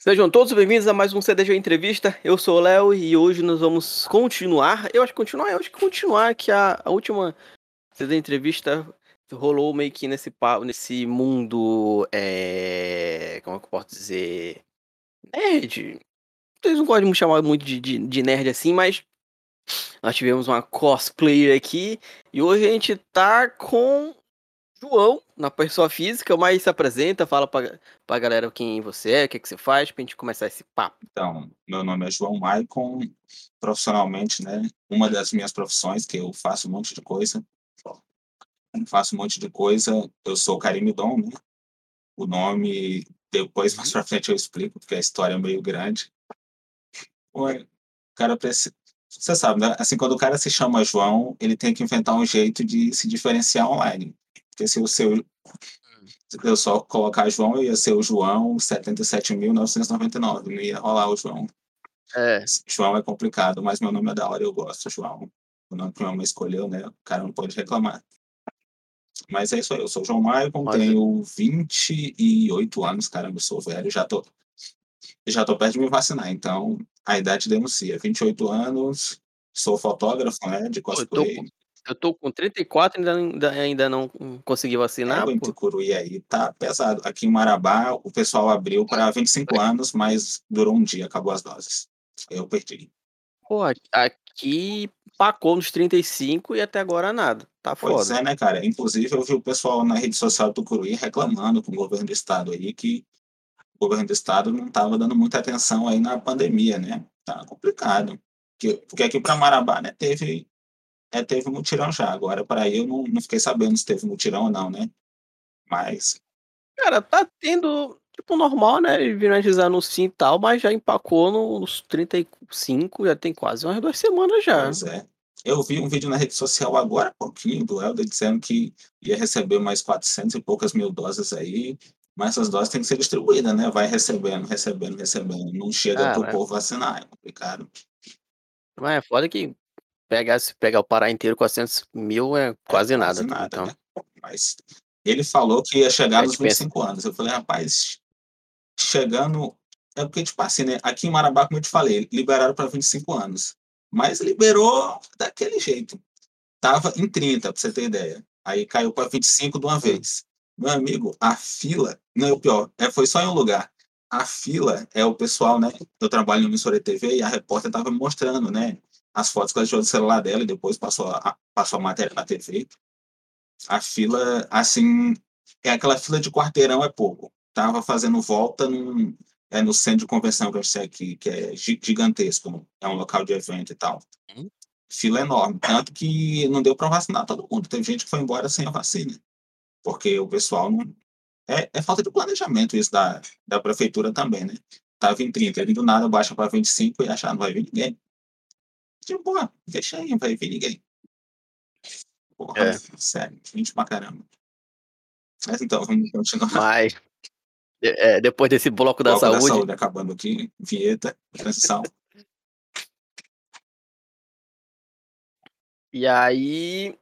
Sejam todos bem-vindos a mais um CDG Entrevista. Eu sou o Léo e hoje nós vamos continuar. Eu acho que continuar, eu acho que continuar que a, a última CD Entrevista rolou meio que nesse nesse mundo é, como é que eu posso dizer nerd. Vocês não gostam de me chamar muito de, de, de nerd assim, mas nós tivemos uma cosplayer aqui e hoje a gente tá com João, na pessoa física, mas se apresenta, fala pra, pra galera quem você é, o que, que você faz, pra gente começar esse papo. Então, meu nome é João Maicon, profissionalmente, né? Uma das minhas profissões, que eu faço um monte de coisa. Faço um monte de coisa. Eu sou Carimidon, né? O nome, depois, mais pra frente, eu explico, porque a história é meio grande. Ué, cara precisa. Você sabe, né? Assim, quando o cara se chama João, ele tem que inventar um jeito de se diferenciar online. Porque se o seu. Se eu só colocar João, ia ser o João 77.999. Não ia rolar o João. É. João é complicado, mas meu nome é da hora eu gosto, João. O nome que minha mãe escolheu, né? O cara não pode reclamar. Mas é isso aí, eu sou o João Maicon, mas... tenho 28 anos, caramba, eu sou velho, já tô, já tô perto de me vacinar, então a idade denuncia. 28 anos, sou fotógrafo, né, de cosplay. Eu tô, eu tô com 34 e ainda, ainda não consegui vacinar. É, o Curuí aí tá pesado. Aqui em Marabá, o pessoal abriu para 25 anos, mas durou um dia, acabou as doses. Eu perdi. Pô, aqui pacou nos 35 e até agora nada. Tá foda. Pois é, né, cara? Inclusive, eu vi o pessoal na rede social do Tucuruí reclamando com o governo do estado aí que o governo do estado não estava dando muita atenção aí na pandemia, né? Tá complicado. Porque aqui para Marabá, né, teve é, teve mutirão já. Agora, para aí, eu não, não fiquei sabendo se teve mutirão ou não, né? Mas. Cara, tá tendo, tipo, normal, né? Ele viram no sim e tal, mas já empacou nos 35, já tem quase umas duas semanas já. Pois é. Eu vi um vídeo na rede social agora, pouquinho, do Helder, dizendo que ia receber mais 400 e poucas mil doses aí, mas essas doses têm que ser distribuídas, né? Vai recebendo, recebendo, recebendo. Não chega ah, pro povo vacinar, é complicado. Mas é foda que pegar, se pegar o Pará inteiro, 400 mil é quase é, nada. Quase nada então. né? Mas ele falou que ia chegar é nos 25 pensa. anos. Eu falei, rapaz, chegando. É porque, tipo assim, né? Aqui em Marabá, como eu te falei, liberaram para 25 anos. Mas liberou daquele jeito. Tava em 30, para você ter ideia. Aí caiu para 25 de uma vez. Meu amigo, a fila. Não é o pior, é, foi só em um lugar. A fila é o pessoal, né? Eu trabalho no emissora TV e a repórter estava me mostrando, né? As fotos que ela tirou do celular dela e depois passou a, passou a matéria na TV. A fila, assim, é aquela fila de quarteirão é pouco. Tava fazendo volta num, é no centro de convenção que eu sei aqui, que é gigantesco, é um local de evento e tal. Uhum. Fila enorme, tanto que não deu para vacinar todo mundo. Teve gente que foi embora sem a vacina, porque o pessoal não. É, é falta de planejamento isso da, da prefeitura também, né? Tava em 30, ele do nada baixa para 25 e achar não vai vir ninguém. Tipo, ah, deixa aí, vai vir ninguém. Porra, é. sério, gente pra caramba. Mas então, vamos continuar. Mas, é, depois desse bloco, da, bloco saúde... da saúde. acabando aqui, vinheta, transição. E aí,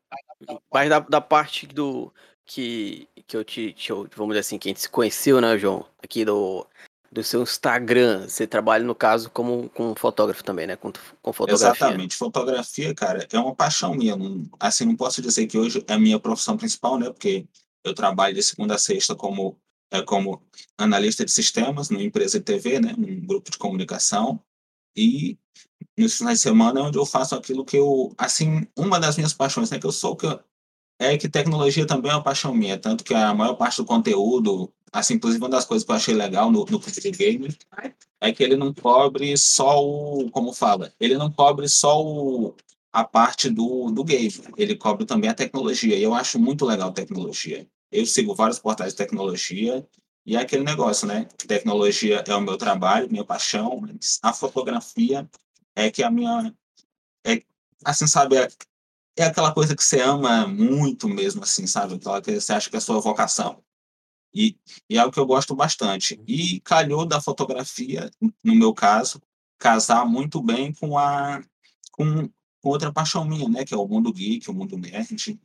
mas da, da parte do que, que eu te, te, vamos dizer assim, que a gente se conheceu, né, João? Aqui do do seu Instagram. Você trabalha, no caso, como, como fotógrafo também, né? Com, com fotografia. Exatamente. Fotografia, cara, é uma paixão minha. Assim, não posso dizer que hoje é a minha profissão principal, né? Porque eu trabalho de segunda a sexta como, é, como analista de sistemas numa empresa de TV, né? Num grupo de comunicação. E nos finais de semana é onde eu faço aquilo que eu... Assim, uma das minhas paixões, né? Que eu sou... Que eu, é que tecnologia também é uma paixão minha. Tanto que a maior parte do conteúdo assim, inclusive uma das coisas que eu achei legal no, no Game é que ele não cobre só o, como fala, ele não cobre só o, a parte do, do game, ele cobre também a tecnologia, e eu acho muito legal tecnologia. Eu sigo vários portais de tecnologia, e é aquele negócio, né? Tecnologia é o meu trabalho, minha paixão, mas a fotografia é que a minha, é, assim, sabe, é, é aquela coisa que você ama muito mesmo, assim, sabe? Aquela que você acha que é a sua vocação. E, e é algo que eu gosto bastante. E calhou da fotografia, no meu caso, casar muito bem com a com, com outra paixão minha, né, que é o mundo geek, o mundo nerd,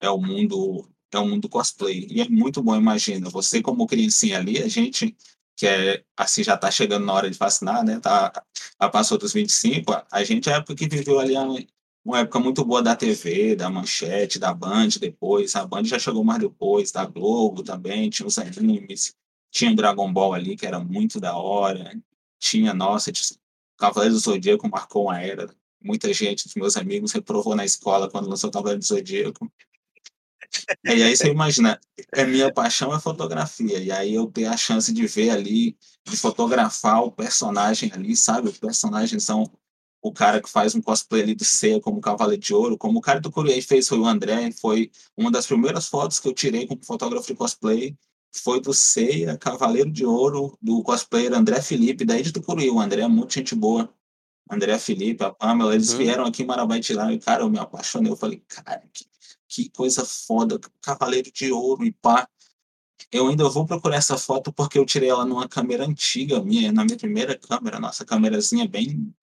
é o mundo é o mundo cosplay. E é muito bom, imagina, você como criancinha ali, a gente que é assim já está chegando na hora de vacinar, né? Tá, já passou dos 25. A gente é a época que viveu ali uma época muito boa da TV, da Manchete, da Band depois. A Band já chegou mais depois, da Globo também, tinha os animes, tinha Dragon Ball ali, que era muito da hora. Tinha, nossa, Cavaleiro do Zodíaco marcou uma era. Muita gente, dos meus amigos, reprovou na escola quando lançou Cavaleiro do Zodíaco. E aí você imagina, a minha paixão é fotografia. E aí eu ter a chance de ver ali, de fotografar o personagem ali, sabe? Os personagens são o cara que faz um cosplay ali do Seiya como Cavaleiro de Ouro, como o cara do Curiei fez foi o André, foi uma das primeiras fotos que eu tirei como fotógrafo de cosplay, foi do Seiya, Cavaleiro de Ouro, do cosplayer André Felipe, daí de Tucuruí. O André é muito gente boa. André Felipe, a Pamela, eles hum. vieram aqui em Marabá tirar e, cara, eu me apaixonei. Eu falei, cara, que, que coisa foda, Cavaleiro de Ouro e pá. Eu ainda vou procurar essa foto porque eu tirei ela numa câmera antiga minha, na minha primeira câmera, nossa câmerazinha bem,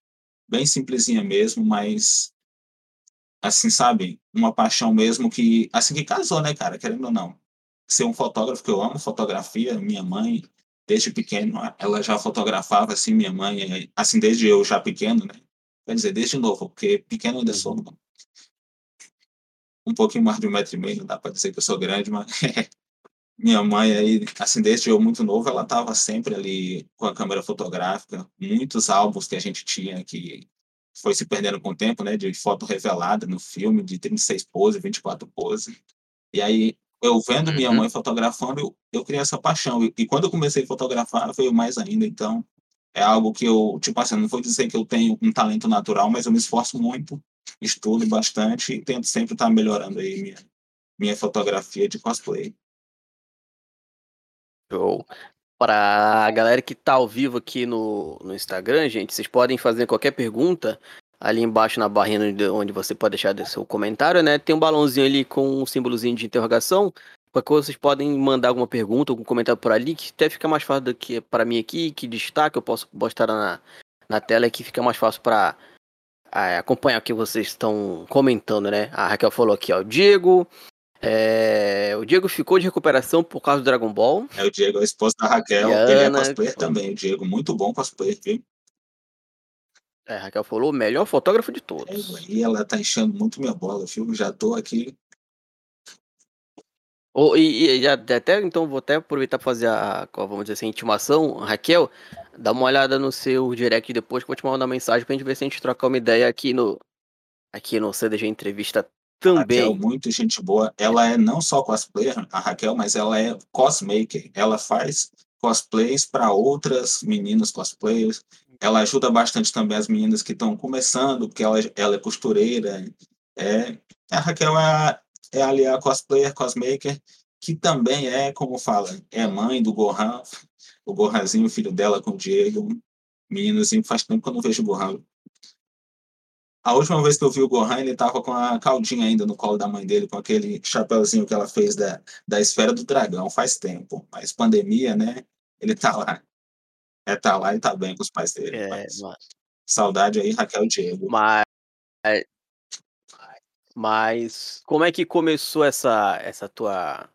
bem simplesinha mesmo, mas assim, sabe, uma paixão mesmo que, assim que casou, né, cara, querendo ou não. Ser um fotógrafo que eu amo fotografia, minha mãe, desde pequeno, ela já fotografava, assim, minha mãe, assim, desde eu já pequeno, né, quer dizer, desde novo, porque pequeno ainda sou, uhum um pouquinho mais de um metro e meio, não dá para dizer que eu sou grande, mas minha mãe aí, assim, desde eu muito novo, ela estava sempre ali com a câmera fotográfica, muitos álbuns que a gente tinha que foi se perdendo com o tempo, né, de foto revelada no filme, de 36 poses, 24 poses. E aí, eu vendo minha uhum. mãe fotografando, eu, eu criei essa paixão. E, e, quando eu comecei a fotografar, veio mais ainda. Então, é algo que eu, tipo assim, não vou dizer que eu tenho um talento natural, mas eu me esforço muito estudo bastante e tento sempre estar melhorando aí minha, minha fotografia de cosplay. Show. Para a galera que está ao vivo aqui no, no Instagram, gente, vocês podem fazer qualquer pergunta ali embaixo na barrinha onde você pode deixar seu comentário, né? Tem um balãozinho ali com um símbolozinho de interrogação. Qualquer coisa vocês podem mandar alguma pergunta, algum comentário por ali, que até fica mais fácil do que para mim aqui, que destaque eu posso postar na, na tela que fica mais fácil para acompanhar o que vocês estão comentando, né? A Raquel falou aqui, ó, Diego. É, o Diego ficou de recuperação por causa do Dragon Ball. É, o Diego é a esposa da Raquel. Ele é Ana, é cosplayer também. O Diego, muito bom cosplayer, viu? É, a Raquel falou, o melhor fotógrafo de todos. É, e ela tá enchendo muito minha bola, viu? Já tô aqui. Oh, e, e, até então vou até aproveitar para fazer a, vamos dizer assim, a intimação, Raquel. Dá uma olhada no seu direct depois que eu vou te mandar uma mensagem pra gente ver se a gente trocar uma ideia aqui no aqui no CDG Entrevista também. Raquel, muito gente boa. Ela é não só cosplayer, a Raquel, mas ela é cosmaker. Ela faz cosplays para outras meninas cosplayers. Ela ajuda bastante também as meninas que estão começando, porque ela, ela é costureira. É, a Raquel é, é ali a cosplayer, cosmaker, que também é, como fala, é mãe do Gohan, o Gohanzinho, filho dela com o Diego. Meninozinho, faz tempo que eu não vejo o Gohan. A última vez que eu vi o Gohan, ele tava com a caldinha ainda no colo da mãe dele, com aquele chapéuzinho que ela fez da, da esfera do dragão, faz tempo. Mas pandemia, né? Ele tá lá. É, tá lá e tá bem com os pais dele. É, mas... Saudade aí, Raquel Diego. Mas... Mas como é que começou essa, essa tua.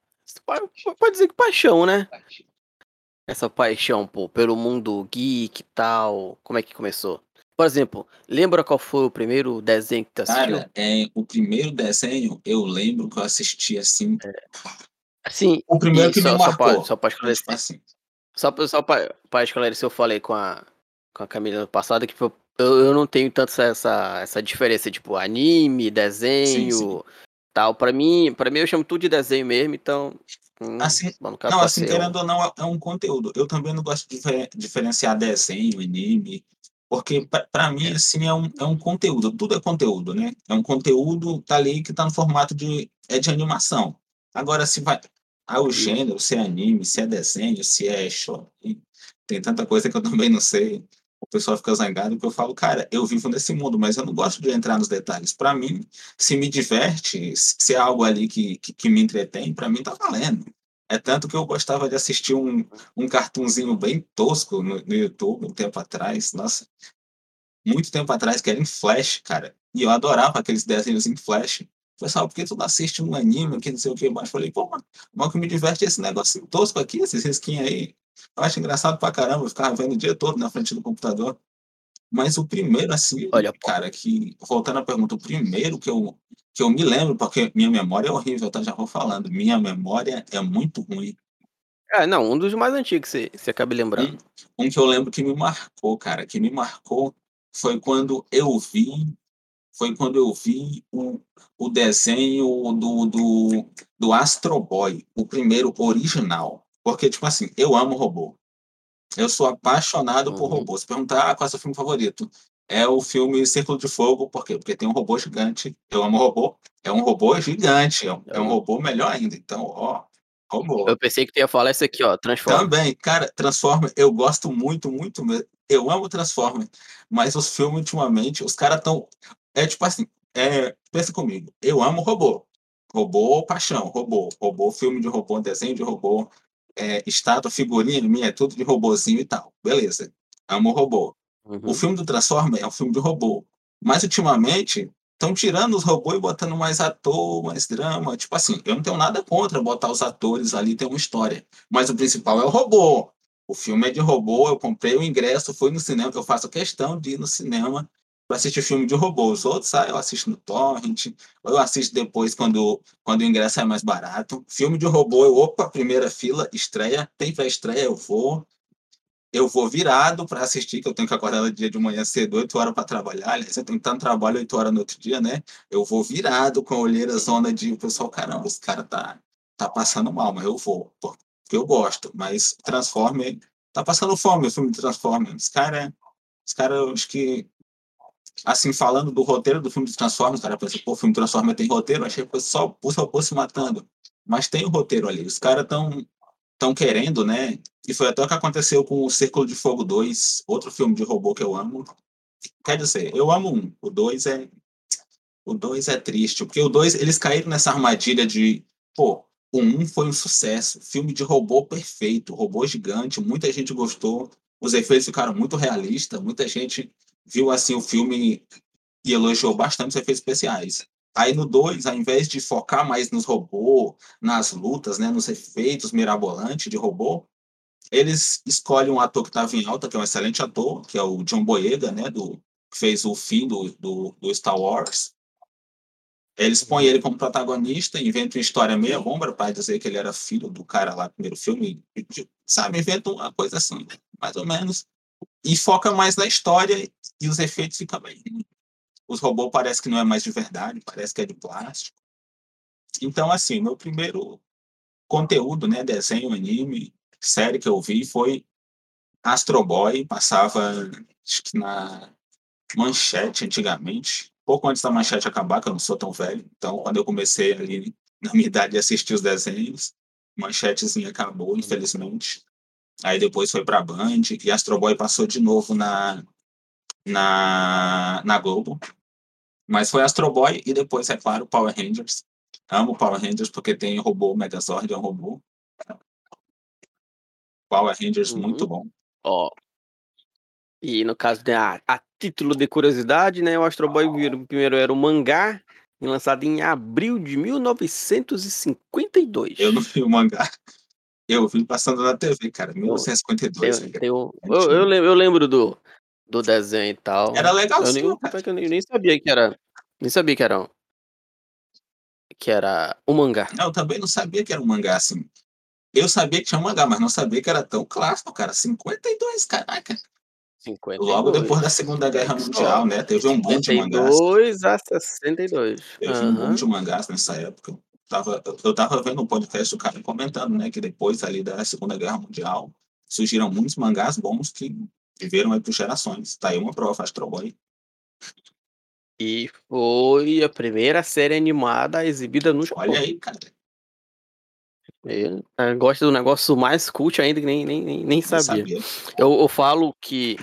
Pode dizer que paixão, né? essa paixão, pô, pelo mundo geek e tal? Como é que começou? Por exemplo, lembra qual foi o primeiro desenho que tu assistiu? Cara, é, o primeiro desenho eu lembro que eu assisti assim. É. Assim, o primeiro que só, me marcou. Só pra, esclarecer. Assim. Só, só pra, pra esclarecer, eu falei com a, com a Camila no passado que eu, eu não tenho tanto essa, essa diferença, tipo, anime, desenho, sim, sim. tal. Pra mim, pra mim eu chamo tudo de desenho mesmo, então Hum, assim, não, assim, querendo ou não, é um conteúdo. Eu também não gosto de diferenciar desenho, anime, porque para mim, assim, é um, é um conteúdo. Tudo é conteúdo, né? É um conteúdo tá ali que tá no formato de, é de animação. Agora, se vai. Ah, o gênero, se é anime, se é desenho, se é shopping, tem tanta coisa que eu também não sei. O pessoal fica zangado porque eu falo, cara, eu vivo nesse mundo, mas eu não gosto de entrar nos detalhes. Para mim, se me diverte, se é algo ali que, que, que me entretém, para mim tá valendo. É tanto que eu gostava de assistir um, um cartunzinho bem tosco no, no YouTube um tempo atrás, nossa, muito tempo atrás, que era em Flash, cara. E eu adorava aqueles desenhos em Flash. Pessoal, por que tu não assiste um anime que não sei o que mais? Falei, pô, mano, o que me diverte é esse negócio tosco aqui, esses risquinhos aí. Eu acho engraçado pra caramba, eu ficava vendo o dia todo na frente do computador. Mas o primeiro, assim, Olha, cara, que. Voltando à pergunta, o primeiro que eu, que eu me lembro, porque minha memória é horrível, tá? Já vou falando. Minha memória é muito ruim. É, não, um dos mais antigos, você, você acaba lembrando. Um, um que eu lembro que me marcou, cara, que me marcou foi quando eu vi. Foi quando eu vi o, o desenho do, do, do Astro Boy, o primeiro original. Porque, tipo assim, eu amo robô. Eu sou apaixonado por Uhum. robôs. Se perguntar ah, qual é o seu filme favorito, é o filme Círculo de Fogo, por quê? Porque tem um robô gigante. Eu amo robô. É um robô gigante, é um, é um robô melhor ainda. Então, ó, robô. Eu pensei que tu ia falar isso aqui, ó, Transforma. Também, cara, Transformer, eu gosto muito, muito mesmo. Eu amo Transformer, mas os filmes ultimamente, os caras tão. É tipo assim, é, pensa comigo, eu amo robô. Robô, paixão, robô. Robô, filme de robô, desenho de robô, é, estátua, figurinha minha, é tudo de robôzinho e tal. Beleza. Amo robô. Uhum. O filme do Transformer é um filme de robô. Mas ultimamente estão tirando os robôs e botando mais ator, mais drama. Tipo assim, eu não tenho nada contra botar os atores ali, tem uma história. Mas o principal é o robô. O filme é de robô, eu comprei o ingresso, fui no cinema, que eu faço questão de ir no cinema para assistir filme de robô. Os outros, ah, eu assisto no Torrent, ou eu assisto depois quando, quando o ingresso é mais barato. Filme de robô, eu, opa, primeira fila, estreia, tem pré-estreia, eu vou eu vou virado para assistir, que eu tenho que acordar no dia de manhã cedo, 8 horas para trabalhar. Aliás, eu tenho que estar no trabalho 8 horas no outro dia, né? Eu vou virado com a olheira zona de o pessoal, caramba, esse cara tá, tá passando mal, mas eu vou, porque eu gosto. Mas Transformer, tá passando fome o filme de Transformer. Esse cara, esse cara, eu acho que. Assim, falando do roteiro do filme de Transformers, cara, pensa, pô, o filme Transformers tem roteiro, eu achei que só os robôs se matando. Mas tem o roteiro ali. Os caras estão tão querendo, né? E foi até o que aconteceu com o Círculo de Fogo 2, outro filme de robô que eu amo. Quer dizer, eu amo um. O 2 é. O 2 é triste, porque o 2 eles caíram nessa armadilha de. Pô, o 1 um foi um sucesso. Filme de robô perfeito, robô gigante, muita gente gostou. Os efeitos ficaram muito realistas, muita gente viu assim o filme e elogiou bastante os efeitos especiais. Aí no 2, ao invés de focar mais nos robôs, nas lutas, né, nos efeitos mirabolantes de robô, eles escolhem um ator que estava em alta, que é um excelente ator, que é o John Boyega, né, do, que fez o fim do, do, do Star Wars. Eles põem ele como protagonista, inventam uma história meia bomba para dizer que ele era filho do cara lá no primeiro filme, sabe? Inventam uma coisa assim, mais ou menos. E foca mais na história e os efeitos ficam bem. Os robôs parece que não é mais de verdade, parece que é de plástico. Então, assim, meu primeiro conteúdo, né, desenho, anime, série que eu vi foi Astro Boy, passava acho que na manchete antigamente, pouco antes da manchete acabar, que eu não sou tão velho. Então, quando eu comecei ali na minha idade a assistir os desenhos, manchetezinha acabou, infelizmente. Aí depois foi para Band e Astro Boy passou de novo na na na Globo. Mas foi Astro Boy e depois, é claro, Power Rangers. Amo Power Rangers porque tem robô, Megazord é um robô. Power Rangers, Uhum. muito bom. Ó. E no caso, né, a, a título de curiosidade, né, o Astro Boy vir- primeiro era um mangá lançado em abril de 1952. Eu não vi o mangá. Eu vi passando na TV, cara, Tem, 1952. né, tem um- É eu, eu, lembro, eu lembro do, do desenho e tal. Era Eu nem, legalzinho, cara. que eu nem, nem sabia que era. Nem sabia que era. um- Que era um mangá. Não, eu também não sabia que era um mangá assim. Eu sabia que tinha um mangá, mas não sabia que era tão clássico, cara. 52, caraca. 52. Logo depois da Segunda Guerra Mundial, né? Teve um boom de mangás. 52 a 62. Teve um boom Aham. de mangás nessa época. Tava, eu- tava vendo um podcast do cara comentando, né? Que depois ali da Segunda Guerra Mundial surgiram muitos mangás bons que viveram aí por gerações. Tá aí uma prova, Astro Boy. E foi a primeira série animada exibida no Japão. Olha aí, cara. Eu, eu gosto do negócio mais cult ainda que nem, nem, nem, nem Nem sabia. sabia. Eu, eu falo que,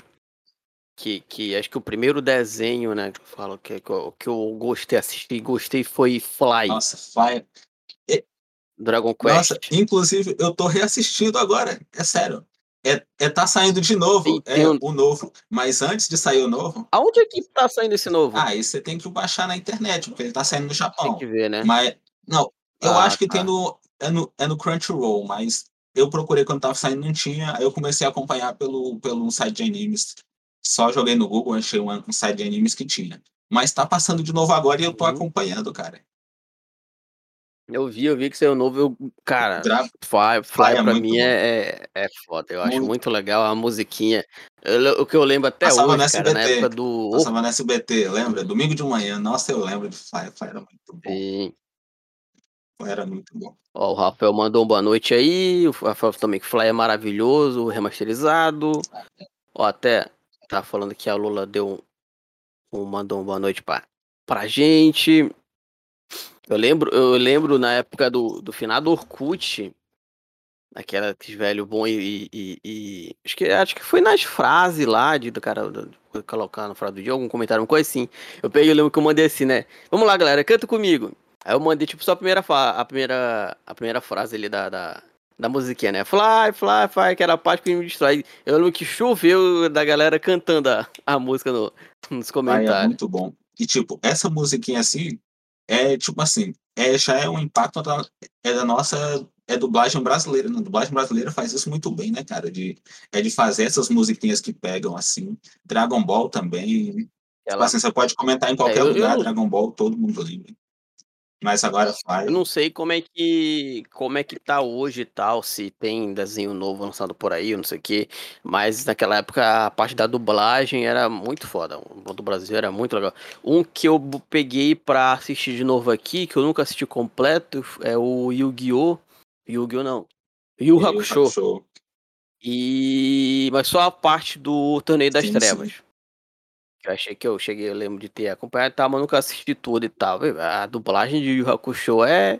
que, que acho que o primeiro desenho, né, que eu falo que, que, eu, que eu gostei, assisti, gostei foi Fly, Nossa, Fire. Dragon Quest. Nossa, inclusive, eu tô reassistindo agora. É sério. É, é tá saindo de novo. É tem o novo. Mas antes de sair o novo, Aonde é que tá saindo esse novo? ah, aí você tem que baixar na internet, porque ele tá saindo no Tem Japão. que ver, né? Mas, não, eu Ah, acho que tá. tem no é, no. é no Crunchyroll, mas eu procurei quando tava saindo, não tinha, aí eu comecei a acompanhar pelo, pelo site de animes. Só joguei no Google, achei um, um site de animes que tinha. Mas tá passando de novo agora e eu tô Uhum. acompanhando, cara. Eu vi, eu vi que saiu novo. Eu, cara, Dra- Fly, Fly é pra muito mim bom. é, é, é foda. Eu acho Muito. muito legal a musiquinha. Eu o que eu lembro até Passava hoje, cara, na época do. Passava no SBT, lembra? Domingo de manhã. Nossa, eu lembro de Fly. Fly era muito bom. Sim. Era muito bom. Ó, o Rafael mandou um boa noite aí. O Rafael também que Fly é maravilhoso, remasterizado. Ó, até tá falando que a Lula deu um, mandou uma boa noite pra, gente. Eu lembro, eu lembro na época do, do finado Orkut, aquela aquele velho bom e, e- e- acho que acho que foi nas frases lá de do cara do- de colocar na frase do dia algum comentário, uma coisa assim. Eu peguei, eu lembro que eu mandei assim, né? Vamos lá, galera, canta comigo. Aí eu mandei tipo só a primeira a primeira a primeira frase ali da, da da musiquinha, né? Fly, fly, fly, que era a parte que me distrai. Eu lembro que choveu da galera cantando a, a música no- nos Fly é comentários. muito bom. E, tipo, essa musiquinha assim, é tipo assim, é, já é um impacto da, é da nossa é dublagem brasileira. né? A dublagem brasileira faz isso muito bem, né, cara? De, é de fazer essas musiquinhas que pegam assim. Dragon Ball também. Tipo Ela, assim, você pode comentar em qualquer É, eu- eu lugar, não- Dragon Ball, todo mundo lembra. Mas agora Eu Fly. não sei como é que como é que tá hoje e tal, se tem desenho novo lançado por aí, eu não sei o que, mas naquela época a parte da dublagem era muito foda, o do Brasil era muito legal. Um que eu peguei pra assistir de novo aqui, que eu nunca assisti completo, é o Yu-Gi-Oh! Yu-Gi-Oh! não. Yu Yu Hakusho. Hakusho. E mas só a parte do Torneio das Sim, Trevas. sim. Eu achei que eu cheguei, eu lembro de ter acompanhado e tal, mas nunca assisti tudo e tal. A dublagem de Yu Hakusho é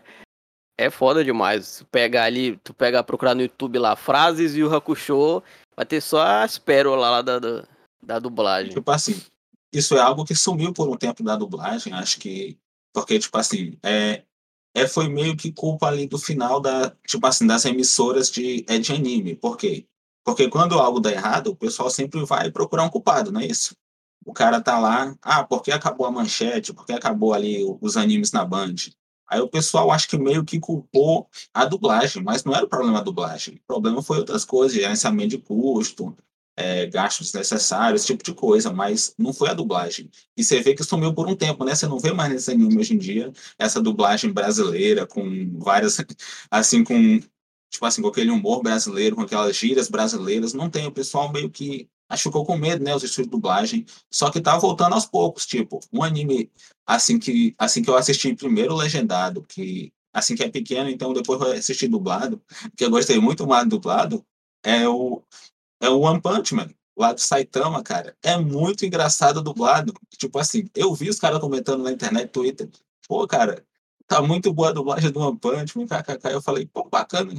é foda demais. Tu pega ali, tu pega procurar no YouTube lá frases o Hakusho, vai ter só as pérolas lá da, da, da dublagem. Tipo assim, isso é algo que sumiu por um tempo da dublagem, acho que. Porque, tipo assim, é, é, foi meio que culpa ali do final da, tipo assim, das emissoras de, é, de anime. Por quê? Porque quando algo dá errado, o pessoal sempre vai procurar um culpado, não é isso? O cara tá lá, ah, porque acabou a manchete, porque acabou ali os animes na Band. Aí o pessoal acho que meio que culpou a dublagem, mas não era o problema a dublagem. O problema foi outras coisas, gerenciamento de custo, é, gastos necessários, esse tipo de coisa, mas não foi a dublagem. E você vê que sumiu por um tempo, né? Você não vê mais nesse anime hoje em dia essa dublagem brasileira com várias, assim, com tipo assim, com aquele humor brasileiro, com aquelas gírias brasileiras. Não tem, o pessoal meio que acho que ficou com medo, né? Os estúdios de dublagem. Só que tá voltando aos poucos, tipo, um anime assim que assim que eu assisti primeiro legendado, que assim que é pequeno, então depois eu assisti dublado, que eu gostei muito mais do dublado, é o é o One Punch Man, lá do Saitama, cara. É muito engraçado dublado. Tipo assim, eu vi os caras comentando na internet, Twitter. Pô, cara, tá muito boa a dublagem do One Punch Man, kkk. Eu falei, pô, bacana.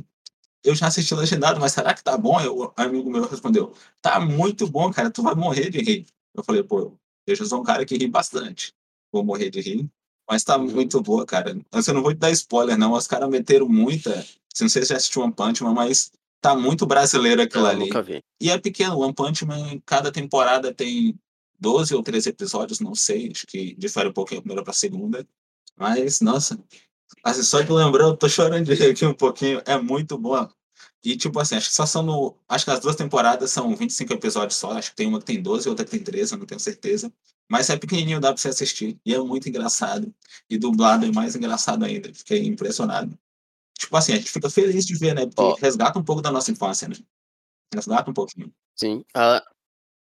Eu já assisti legendado, mas será que tá bom? O amigo meu respondeu, tá muito bom, cara, tu vai morrer de rir. Eu falei, pô, eu já sou um cara que ri bastante. Vou morrer de rir. Mas tá Uhum. muito boa, cara. Mas eu não vou te dar spoiler, não. Os caras meteram muita. Não sei se já assistiu One Punch Man, mas tá muito brasileiro aquilo Eu ali. nunca vi. E é pequeno, One Punch Man, cada temporada tem 12 ou 13 episódios, não sei, acho que difere um pouquinho a primeira pra segunda. Mas, nossa, assim, só de lembrar, eu tô chorando de rir aqui um pouquinho, é muito boa. E, tipo assim, acho que só são no. Acho que as duas temporadas são 25 episódios só, acho que tem uma que tem 12 e outra que tem 13, eu não tenho certeza. Mas é pequenininho, dá pra você assistir. E é muito engraçado. E dublado é mais engraçado ainda, fiquei impressionado. Tipo assim, a gente fica feliz de ver, né? Porque Ó. resgata um pouco da nossa infância, né? Resgata um pouquinho. Sim. A,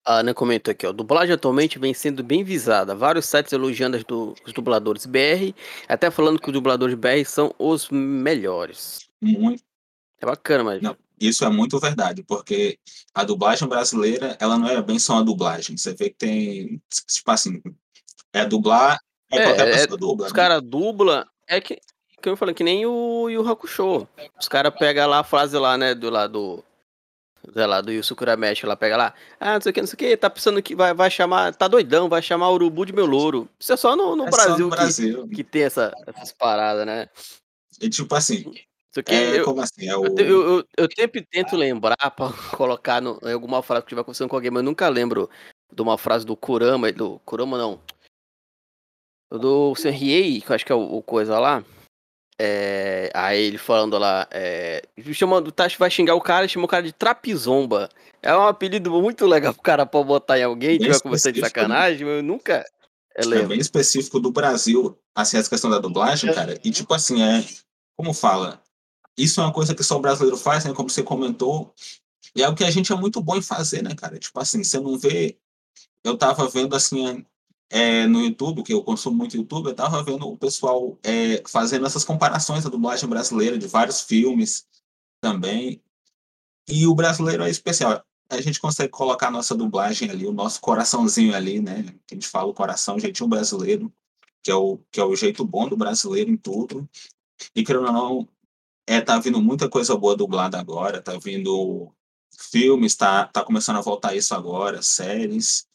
a Ana comentou aqui, ó. Dublagem atualmente vem sendo bem visada. Vários sites elogiando du- os dubladores BR, até falando que os dubladores BR são os melhores. Muito. É bacana, mas. Não, isso é muito verdade, porque a dublagem brasileira, ela não é bem só a dublagem. Você vê que tem, tipo assim, é dublar, é, É, qualquer é- pessoa dubla. Os né? caras dubla é que, que eu falei, que nem o Yu Hakusho. Os caras pegam lá a frase lá, né, do lado sei lá, do Yusukura Mesh lá, pega lá, ah, não sei o que, não sei o que, tá pensando que vai, vai chamar, tá doidão, vai chamar o Urubu de meu louro. Isso é só no, no É só Brasil, no Brasil. Que, que tem essa, essas paradas, né? E tipo assim, Isso aqui, é, eu, como assim? É o, eu, eu, eu, eu sempre tento lembrar pra colocar no, em alguma frase que estiver conversando com alguém, mas eu nunca lembro de uma frase do Kurama, do Kurama não, do Senriei, que eu acho que é o, o coisa lá, É, aí ele falando lá, é, chamando, tá, vai xingar o cara, chama o cara de trapizomba. É um apelido muito legal pro cara pode botar em alguém, tiver conversando de né? sacanagem, eu nunca. É, é bem específico do Brasil, assim, essa questão da dublagem, cara. E tipo assim, é. Como fala? Isso é uma coisa que só o brasileiro faz, né? Como você comentou. E é o que a gente é muito bom em fazer, né, cara? Tipo assim, você não vê. Eu tava vendo assim, é, no YouTube, que eu consumo muito YouTube, eu estava vendo o pessoal é, fazendo essas comparações da dublagem brasileira de vários filmes também. E o brasileiro é especial. A gente consegue colocar a nossa dublagem ali, o nosso coraçãozinho ali, né? Que a gente fala o coração, o jeitinho brasileiro, que é o, que é o jeito bom do brasileiro em tudo. E querendo ou não, é, tá vindo muita coisa boa dublada agora, tá vindo filmes, tá, tá começando a voltar isso agora, séries.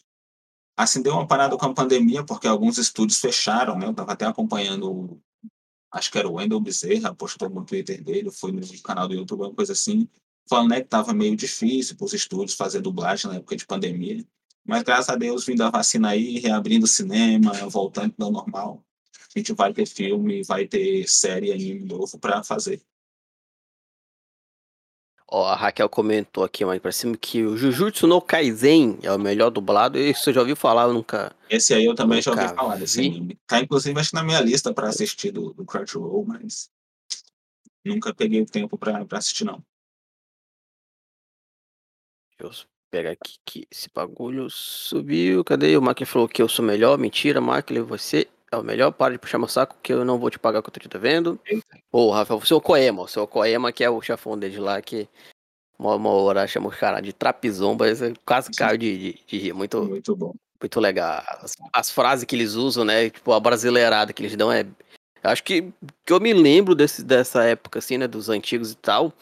Assim, deu uma parada com a pandemia, porque alguns estúdios fecharam, né? Eu estava até acompanhando, acho que era o Wendell Bezerra, postou no Twitter dele, foi no canal do YouTube, uma coisa assim, falando né, que estava meio difícil para os estúdios fazer dublagem na época de pandemia. Mas graças a Deus, vindo a vacina aí, reabrindo o cinema, voltando ao normal, a gente vai ter filme, vai ter série aí novo para fazer. Ó, a Raquel comentou aqui mais pra cima que o Jujutsu no Kaisen é o melhor dublado. Isso eu já ouvi falar, eu nunca. Esse aí eu também já ouvi falar desse anime. Tá inclusive acho na minha lista pra assistir do, do Crunchyroll, mas nunca peguei o tempo pra, pra assistir, não. Deixa eu pegar aqui que esse bagulho subiu. Cadê? O Mark falou que eu sou melhor. Mentira, Mark, você é o melhor. Para de puxar meu saco que eu não vou te pagar o que eu tô te devendo. Ô, Rafael, o seu Coema, o seu Coema, que é o chefão dele lá, que uma, uma hora chama os caras de trapizomba, quase caiu de, de, de rir. Muito, muito bom. Muito legal. As, as, frases que eles usam, né? Tipo, a brasileirada que eles dão é. Acho que, que eu me lembro desse, dessa época, assim, né? Dos antigos e tal.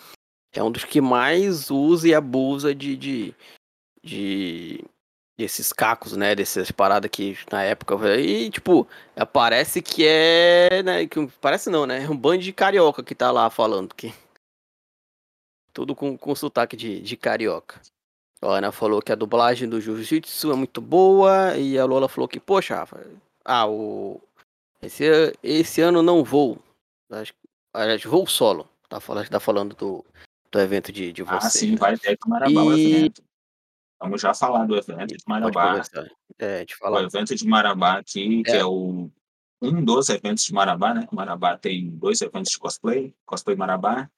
É um dos que mais usa e abusa de, de, de desses cacos, né? Dessas paradas que na época. E, tipo, parece que é. Né, que, parece não, né? É um bando de carioca que tá lá falando. Que... Tudo com, com sotaque de, de carioca. A Ana falou que a dublagem do Jiu-Jitsu é muito boa. E a Lola falou que, poxa, Rafa, ah, o. Esse, esse ano não vou. Acho, acho vou solo. Tá falando, tá falando do, do evento de, de você. Ah, sim, vai ter que Marabá e... evento. Vamos já falar do evento de Marabá. É, de falar. O evento de Marabá aqui, é. que é o um dos eventos de Marabá, né? Marabá tem dois eventos de cosplay, Cosplay Marabá,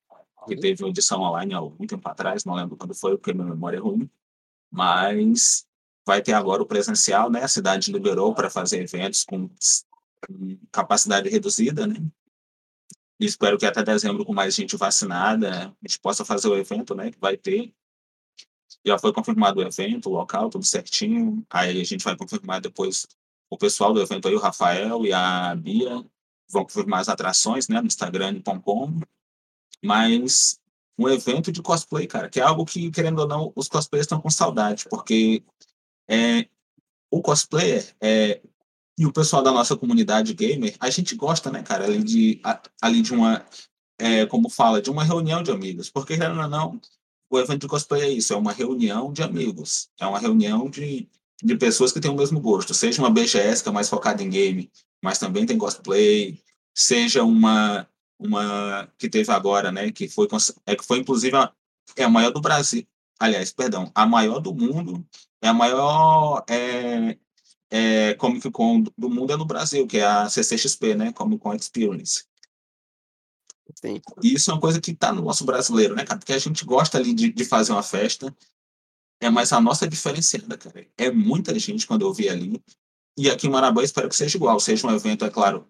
que uhum. teve uma edição online há muito tempo atrás, não lembro quando foi, porque minha memória é ruim. Mas vai ter agora o presencial, né? A cidade liberou para fazer eventos com, com capacidade reduzida, né? E espero que até dezembro, com mais gente vacinada, a gente possa fazer o evento, né? Que vai ter já foi confirmado o evento, o local, tudo certinho. Aí a gente vai confirmar depois o pessoal do evento aí, o Rafael e a Bia, vão confirmar as atrações, né, no Instagram.com. Mas um evento de cosplay, cara, que é algo que, querendo ou não, os cosplayers estão com saudade, porque é, o cosplayer é, e o pessoal da nossa comunidade gamer, a gente gosta, né, cara, ali de, ali de uma, é, como fala, de uma reunião de amigos, porque, querendo ou não, o evento de cosplay é isso, é uma reunião de amigos, é uma reunião de, de pessoas que têm o mesmo gosto, seja uma BGS que é mais focada em game, mas também tem cosplay, seja uma uma que teve agora, né, que foi é que foi inclusive a, é a maior do Brasil, aliás, perdão, a maior do mundo, é a maior é, é, Comic Con do mundo é no Brasil, que é a CCXP, né, Comic Con Experience. Sim. E isso é uma coisa que está no nosso brasileiro, né, cara? Porque a gente gosta ali de, de fazer uma festa, é mais a nossa diferenciada, cara. É muita gente quando eu vi ali. E aqui em Marabá espero que seja igual. Seja um evento, é claro,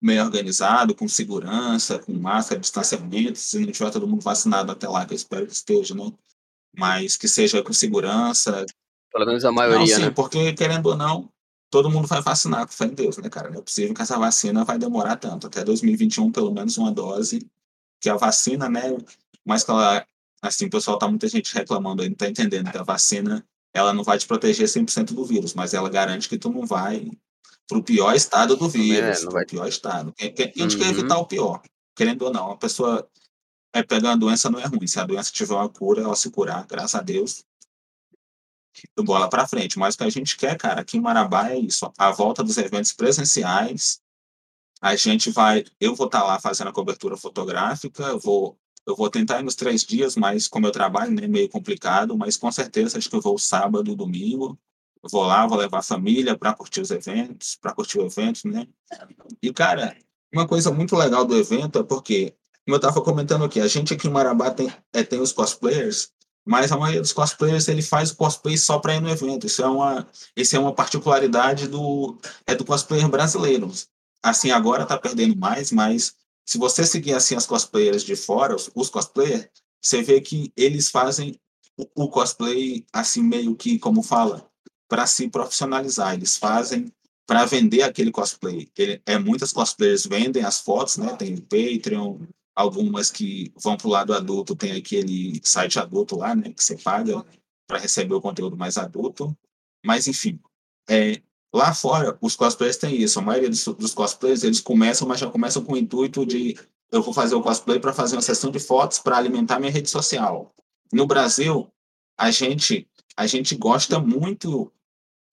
meio organizado, com segurança, com máscara, distanciamento. Se não tiver todo mundo vacinado até lá, que eu espero que esteja, né? Mas que seja com segurança. Pelo menos a maioria, não, sim, né? porque, querendo ou não, todo mundo vai vacinar com fé em Deus, né, cara? Não é possível que essa vacina vai demorar tanto. Até 2021, pelo menos uma dose. Que a vacina, né? Mas que ela, assim, o pessoal tá muita gente reclamando aí, não tá entendendo que a vacina, ela não vai te proteger 100% do vírus, mas ela garante que tu não vai pro pior estado do é, vírus, é, vai... pior estado. A gente uhum. quer evitar o pior, querendo ou não. A pessoa é pegar a doença não é ruim. Se a doença tiver uma cura, ela se curar, graças a Deus, bola para frente. Mas o que a gente quer, cara, aqui em Marabá é isso: a volta dos eventos presenciais, A gente vai, eu vou estar tá lá fazendo a cobertura fotográfica, eu vou, eu vou tentar ir nos três dias, mas como eu trabalho, né, meio complicado, mas com certeza acho que eu vou sábado, domingo, vou lá, vou levar a família para curtir os eventos, para curtir o evento, né? E cara, uma coisa muito legal do evento é porque, como eu estava comentando aqui, a gente aqui em Marabá tem, é, tem os cosplayers, mas a maioria dos cosplayers ele faz o cosplay só para ir no evento. Isso é uma, isso é uma particularidade do é do cosplayer brasileiro. Assim agora está perdendo mais, mas se você seguir assim as cosplayers de fora, os, os cosplayers, você vê que eles fazem o, o cosplay assim meio que como fala para se profissionalizar. Eles fazem para vender aquele cosplay. Ele, é muitas cosplayers vendem as fotos, né? Tem Patreon, algumas que vão para o lado adulto, tem aquele site adulto lá, né, que você paga para receber o conteúdo mais adulto. Mas, enfim, é, lá fora, os cosplayers têm isso. A maioria dos, dos cosplayers, eles começam, mas já começam com o intuito de eu vou fazer o cosplay para fazer uma sessão de fotos para alimentar minha rede social. No Brasil, a gente a gente gosta muito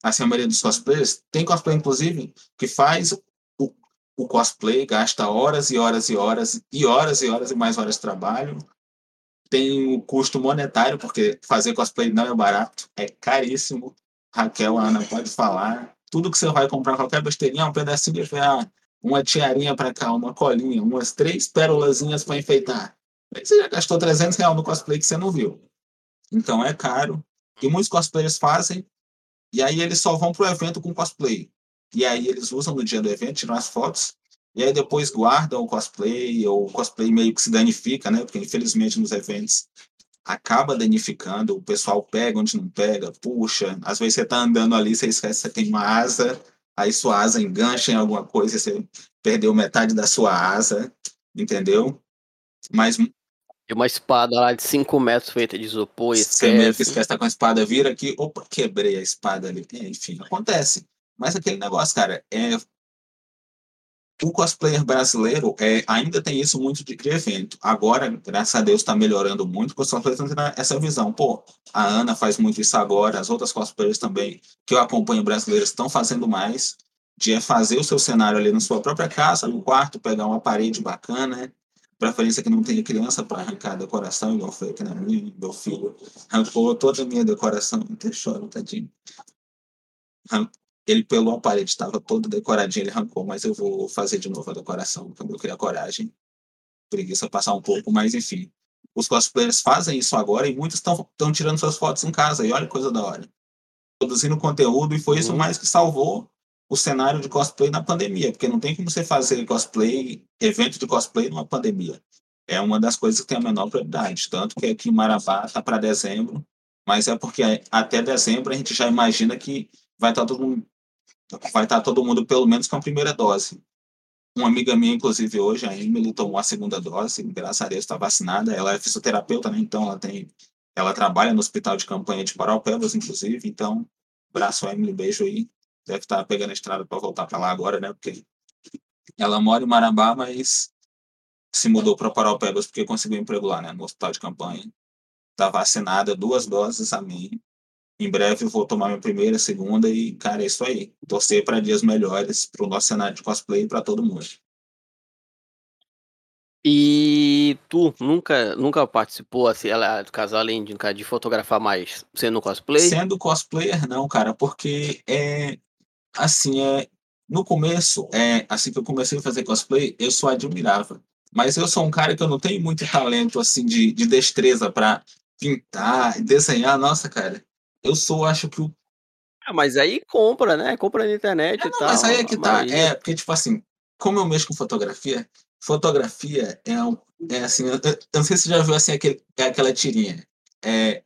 assim a maioria dos cosplayers tem cosplay inclusive que faz o cosplay gasta horas e horas e horas e horas e horas e mais horas de trabalho. Tem o custo monetário, porque fazer cosplay não é barato, é caríssimo. Raquel, Ana, pode falar. Tudo que você vai comprar, qualquer besteirinha, um pedacinho de ferro, uma tiarinha para cá, uma colinha, umas três pérolazinhas para enfeitar. Aí você já gastou 300 reais no cosplay que você não viu. Então é caro. E muitos cosplayers fazem, e aí eles só vão pro evento com cosplay. E aí eles usam no dia do evento, tiram as fotos, e aí depois guardam o cosplay, ou o cosplay meio que se danifica, né? Porque infelizmente nos eventos acaba danificando, o pessoal pega onde não pega, puxa, às vezes você está andando ali, você esquece que você tem uma asa, aí sua asa engancha em alguma coisa, você perdeu metade da sua asa, entendeu? Mas e uma espada lá de 5 metros feita de isopor. Você mesmo que esquece, tá com a espada, vira aqui, opa, quebrei a espada ali. Enfim, acontece. Mas aquele negócio, cara, é o cosplayer brasileiro é, ainda tem isso muito de, de evento. Agora, graças a Deus, está melhorando muito, porque os cosplayers estão essa visão. Pô, a Ana faz muito isso agora, as outras cosplayers também, que eu acompanho brasileiras, estão fazendo mais, de é fazer o seu cenário ali na sua própria casa, no quarto, pegar uma parede bacana, preferência que não tenha criança para arrancar a decoração, igual foi aqui na minha, meu filho arrancou toda a minha decoração, até choro, tadinho ele pelou a parede, estava todo decoradinho, ele arrancou, mas eu vou fazer de novo a decoração, quando eu criar coragem. Preguiça passar um pouco, mas enfim. Os cosplayers fazem isso agora e muitos estão tirando suas fotos em casa, e olha que coisa da hora. Produzindo conteúdo, e foi isso uhum. mais que salvou o cenário de cosplay na pandemia, porque não tem como você fazer cosplay, evento de cosplay numa pandemia. É uma das coisas que tem a menor prioridade. Tanto que aqui em Marabá está para dezembro, mas é porque até dezembro a gente já imagina que vai estar tá todo mundo vai estar todo mundo pelo menos com a primeira dose. Uma amiga minha, inclusive, hoje, a Emily, tomou a segunda dose, graças a Deus está vacinada. Ela é fisioterapeuta, né? Então ela tem. Ela trabalha no hospital de campanha de Paraupebas, inclusive. Então, braço a Emily, beijo aí. Deve estar tá pegando a estrada para voltar para lá agora, né? Porque ela mora em Marabá, mas se mudou para Paraupebas porque conseguiu emprego lá, né? No hospital de campanha. Está vacinada, duas doses, amém. Em breve eu vou tomar minha primeira, segunda e, cara, é isso aí. Torcer para dias melhores para o nosso cenário de cosplay e para todo mundo. E tu nunca, nunca participou, assim, do casal além de, de fotografar mais sendo cosplay? Sendo cosplayer, não, cara, porque é assim, é no começo, é assim que eu comecei a fazer cosplay, eu só admirava. Mas eu sou um cara que eu não tenho muito talento assim de, de destreza para pintar, desenhar, nossa, cara. Eu sou, acho que o. Ah, mas aí compra, né? Compra na internet é, e não, tal. Mas aí é que tá. É, porque, tipo assim, como eu mexo com fotografia, fotografia é, um, é assim, eu, eu, não sei se você já viu assim aquele, é aquela tirinha. É,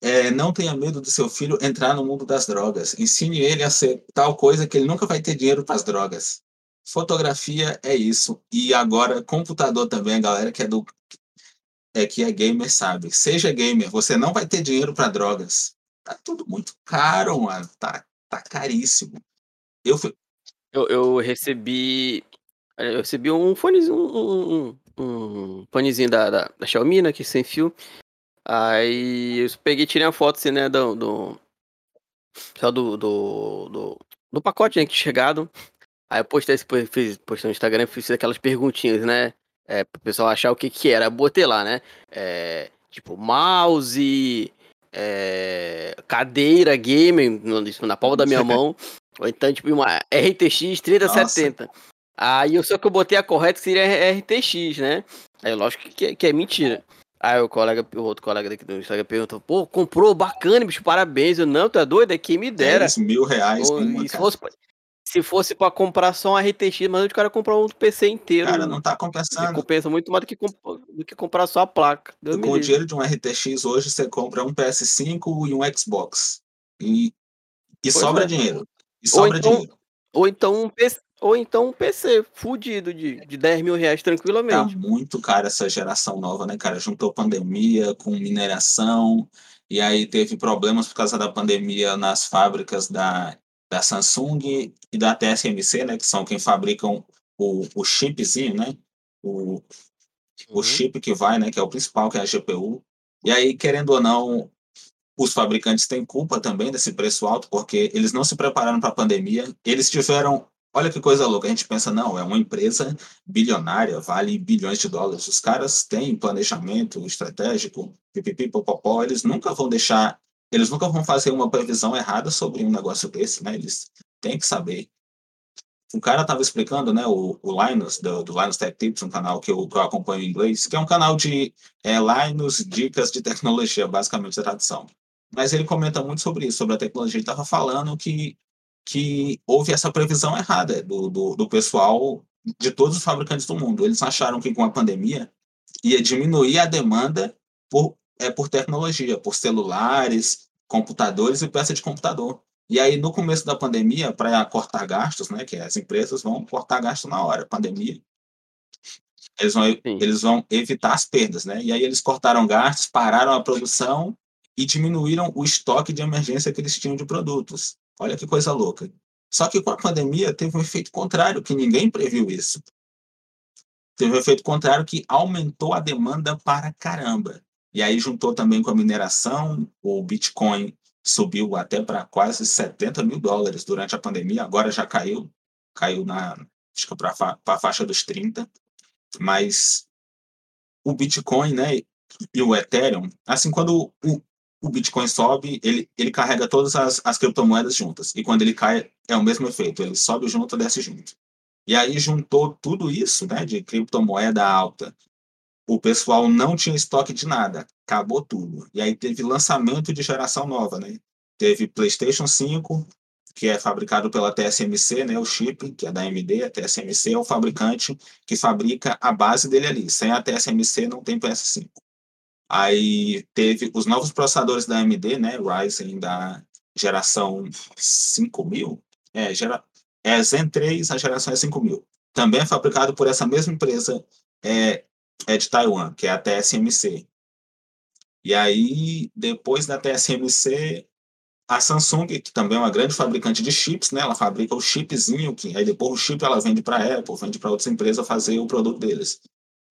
é, não tenha medo do seu filho entrar no mundo das drogas. Ensine ele a ser tal coisa que ele nunca vai ter dinheiro para as drogas. Fotografia é isso. E agora, computador também, a galera que é do é que é gamer sabe. Seja gamer, você não vai ter dinheiro para drogas. Tá tudo muito caro, mano. Tá, tá caríssimo. Eu, fui... eu, eu recebi. Eu recebi um fonezinho, um, um, um fonezinho da, da, da Xiaomi, né, que sem fio. Aí eu peguei tirei a foto assim, né, do, do, do, do, do, do pacote né, que chegado. Aí eu postei, fiz, postei no Instagram, fiz aquelas perguntinhas, né? É, pro pessoal achar o que que era. Botei lá, né? É, tipo, mouse, é, cadeira gamer, na palma da minha mão. Ou então, tipo, uma RTX 3070. Nossa. Aí eu só que eu botei a correta que seria RTX, né? Aí lógico que, é, que é mentira. Aí o colega, o outro colega daqui do Instagram perguntou, pô, comprou, bacana, bicho, parabéns. Eu, não, tu é doido? É quem me dera. É, mil reais. Pô, uma, se, fosse, se fosse pra comprar só um RTX, mas o cara comprar um PC inteiro. Cara, não tá compensando. Compensa muito mais do que, do que comprar só a placa. Deus com o dinheiro de um RTX hoje, você compra um PS5 e um Xbox. E, e sobra é. dinheiro. E sobra então, dinheiro. Ou então um PC ou então um PC fudido de, de 10 mil reais tranquilamente. Tá muito caro essa geração nova, né, cara? Juntou pandemia com mineração, e aí teve problemas por causa da pandemia nas fábricas da, da Samsung e da TSMC, né? Que são quem fabricam o, o chipzinho, né? O, uhum. o chip que vai, né? Que é o principal, que é a GPU. E aí, querendo ou não, os fabricantes têm culpa também desse preço alto, porque eles não se prepararam para a pandemia. Eles tiveram Olha que coisa louca, a gente pensa, não, é uma empresa bilionária, vale bilhões de dólares. Os caras têm planejamento estratégico, pipipi, popopó, eles nunca vão deixar, eles nunca vão fazer uma previsão errada sobre um negócio desse, né? Eles têm que saber. O cara estava explicando, né, o, o Linus, do, do Linus Tech Tips, um canal que eu, que eu acompanho em inglês, que é um canal de é, Linus Dicas de Tecnologia, basicamente a tradução. Mas ele comenta muito sobre isso, sobre a tecnologia. Ele estava falando que que houve essa previsão errada do, do, do pessoal, de todos os fabricantes do mundo. Eles acharam que com a pandemia ia diminuir a demanda por, é, por tecnologia, por celulares, computadores e peça de computador. E aí, no começo da pandemia, para cortar gastos, né, que as empresas vão cortar gastos na hora, pandemia, eles vão, eles vão evitar as perdas, né? E aí eles cortaram gastos, pararam a produção e diminuíram o estoque de emergência que eles tinham de produtos. Olha que coisa louca. Só que com a pandemia teve um efeito contrário, que ninguém previu isso. Teve um efeito contrário que aumentou a demanda para caramba. E aí juntou também com a mineração, o Bitcoin subiu até para quase 70 mil dólares durante a pandemia, agora já caiu, caiu na que para a faixa dos 30, mas o Bitcoin, né, e o Ethereum, assim, quando o, o Bitcoin sobe, ele, ele carrega todas as, as criptomoedas juntas. E quando ele cai, é o mesmo efeito. Ele sobe junto, desce junto. E aí juntou tudo isso, né, de criptomoeda alta. O pessoal não tinha estoque de nada, acabou tudo. E aí teve lançamento de geração nova, né? Teve PlayStation 5, que é fabricado pela TSMC, né, o chip, que é da AMD, a TSMC é o fabricante que fabrica a base dele ali. Sem a TSMC não tem PS5. Aí teve os novos processadores da AMD, né, Ryzen da geração 5000, é, gera, é Zen 3, a geração é 5000. Também é fabricado por essa mesma empresa é, é de Taiwan, que é a TSMC. E aí, depois da TSMC, a Samsung, que também é uma grande fabricante de chips, né? Ela fabrica o chipzinho, que aí depois o chip ela vende para a Apple, vende para outras empresas fazer o produto deles.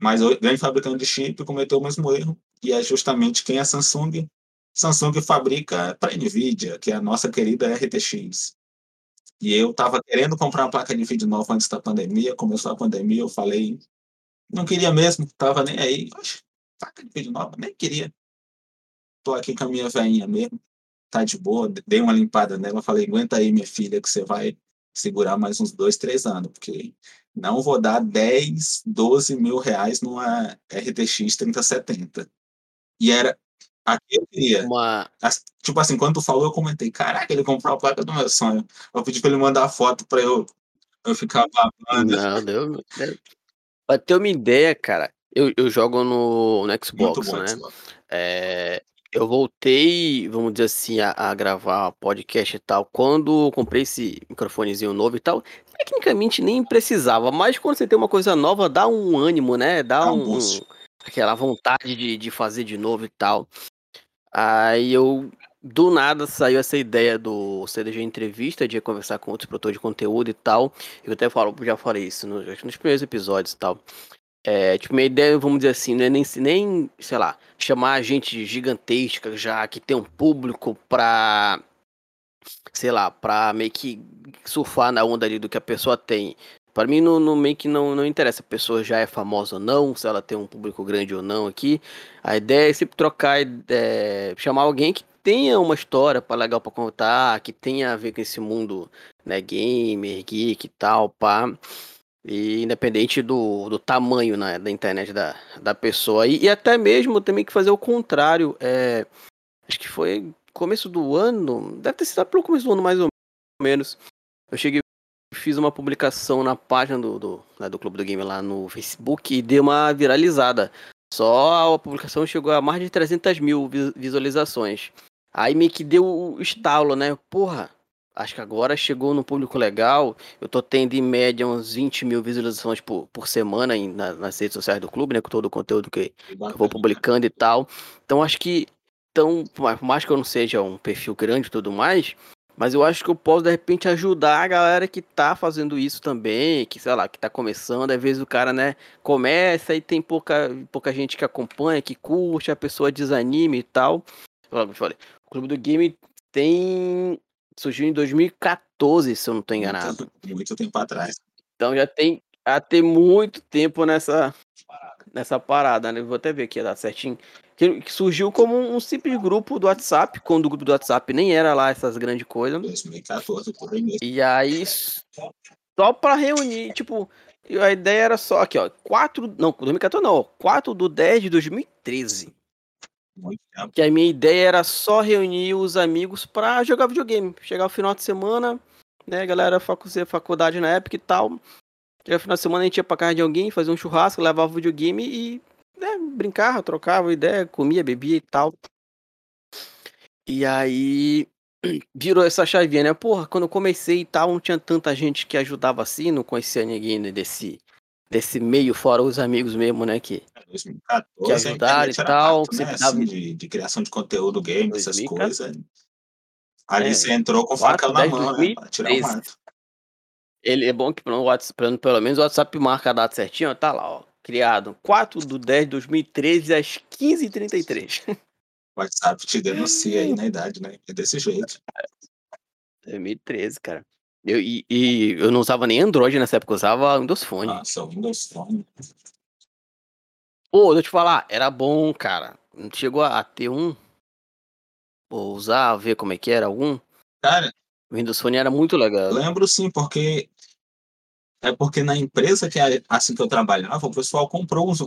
Mas o grande fabricante de chip cometeu o mesmo erro, e é justamente quem é a Samsung. Samsung fabrica para a NVIDIA, que é a nossa querida RTX. E eu estava querendo comprar uma placa de vídeo nova antes da pandemia, começou a pandemia, eu falei, não queria mesmo, estava nem aí. Oxe, placa de vídeo nova, nem queria. Estou aqui com a minha veinha mesmo, tá de boa, dei uma limpada nela, falei, aguenta aí, minha filha, que você vai segurar mais uns dois, três anos, porque não vou dar 10, 12 mil reais numa RTX 3070. E era aqui eu queria. Uma... Tipo assim, quando tu falou, eu comentei, caraca, ele comprou a placa do meu sonho. Eu pedi para ele mandar foto para eu, eu ficar babando. Não, deu. Pra ter uma ideia, cara, eu, eu jogo no, no Xbox, bom, né? Xbox. É, eu voltei, vamos dizer assim, a, a, gravar podcast e tal, quando eu comprei esse microfonezinho novo e tal. Tecnicamente nem precisava, mas quando você tem uma coisa nova, dá um ânimo, né? Dá, dá um, um, aquela vontade de, de fazer de novo e tal. Aí eu, do nada, saiu essa ideia do CDG Entrevista, de conversar com outros produtores de conteúdo e tal. Eu até falo, já falei isso nos, primeiros episódios e tal. É, tipo, minha ideia, vamos dizer assim, não é nem, nem, sei lá, chamar gente gigantesca já, que tem um público pra, sei lá, pra meio que surfar na onda ali do que a pessoa tem. Para mim, no, no meio que não, não interessa a pessoa já é famosa ou não, se ela tem um público grande ou não aqui. A ideia é sempre trocar, é, chamar alguém que tenha uma história para legal para contar, que tenha a ver com esse mundo, né, gamer, geek e tal, pá. E independente do, do tamanho né, da internet da, da pessoa. E, e até mesmo também que fazer o contrário. É, acho que foi começo do ano, deve ter sido pelo começo do ano mais ou menos. Eu cheguei, fiz uma publicação na página do, do, né, do Clube do Game lá no Facebook e deu uma viralizada. Só a publicação chegou a mais de 300 mil visualizações. Aí meio que deu o estalo, né? Porra, acho que agora chegou no público legal. Eu tô tendo em média uns 20 mil visualizações por, por semana em, na, nas redes sociais do clube, né? Com todo o conteúdo que, que eu vou publicando e tal. Então acho que, tão, por mais que eu não seja um perfil grande e tudo mais, mas eu acho que eu posso, de repente, ajudar a galera que tá fazendo isso também, que, sei lá, que tá começando. Às vezes o cara, né, começa e tem pouca, pouca gente que acompanha, que curte, a pessoa desanime e tal. Eu falei, o Clube do Game tem surgiu em 2014, se eu não estou enganado. Muito, muito tempo atrás. Então já tem até muito tempo nessa nessa parada, né? Vou até ver aqui data certinho. Que, que, surgiu como um simples grupo do WhatsApp, quando o grupo do WhatsApp nem era lá essas grandes coisas. 2014, por aí mesmo. E aí, só para reunir, tipo, a ideia era só aqui, ó, 4, não, 2014 não, 4 do 10 de 2013. Que a minha ideia era só reunir os amigos pra jogar videogame. Chegar o final de semana, né, galera faculdade na época e tal. Chegar o final de semana a gente ia pra casa de alguém, fazer um churrasco, levava o videogame e né, brincava, trocava ideia, comia, bebia e tal. E aí virou essa chavinha, né? Porra, quando eu comecei e tal, não tinha tanta gente que ajudava assim, não conhecia ninguém desse, desse meio, fora os amigos mesmo, né? Que, 2014, que ajudaram e tal. Mato, né? assim, de, de, criação de conteúdo game, 2014. essas coisas. Ali é, você entrou com faca na mão, 2013. né? Pra tirar o mato. Ele é bom que pelo, WhatsApp, pelo menos o WhatsApp marca a data certinho, tá lá, ó. Criado 4 de 10 de 2013 às 15h33. O WhatsApp te denuncia aí na idade, né? É desse jeito. 2013, cara. Eu, e, e, eu não usava nem Android nessa época, eu usava Windows Phone. Nossa, Windows Phone. Pô, deixa eu te falar, era bom, cara. Não chegou a ter um? Ou usar, ver como é que era algum? Cara. O Windows Phone era muito legal. Lembro sim, porque. É porque na empresa que é assim que eu trabalhava, o pessoal comprou uns,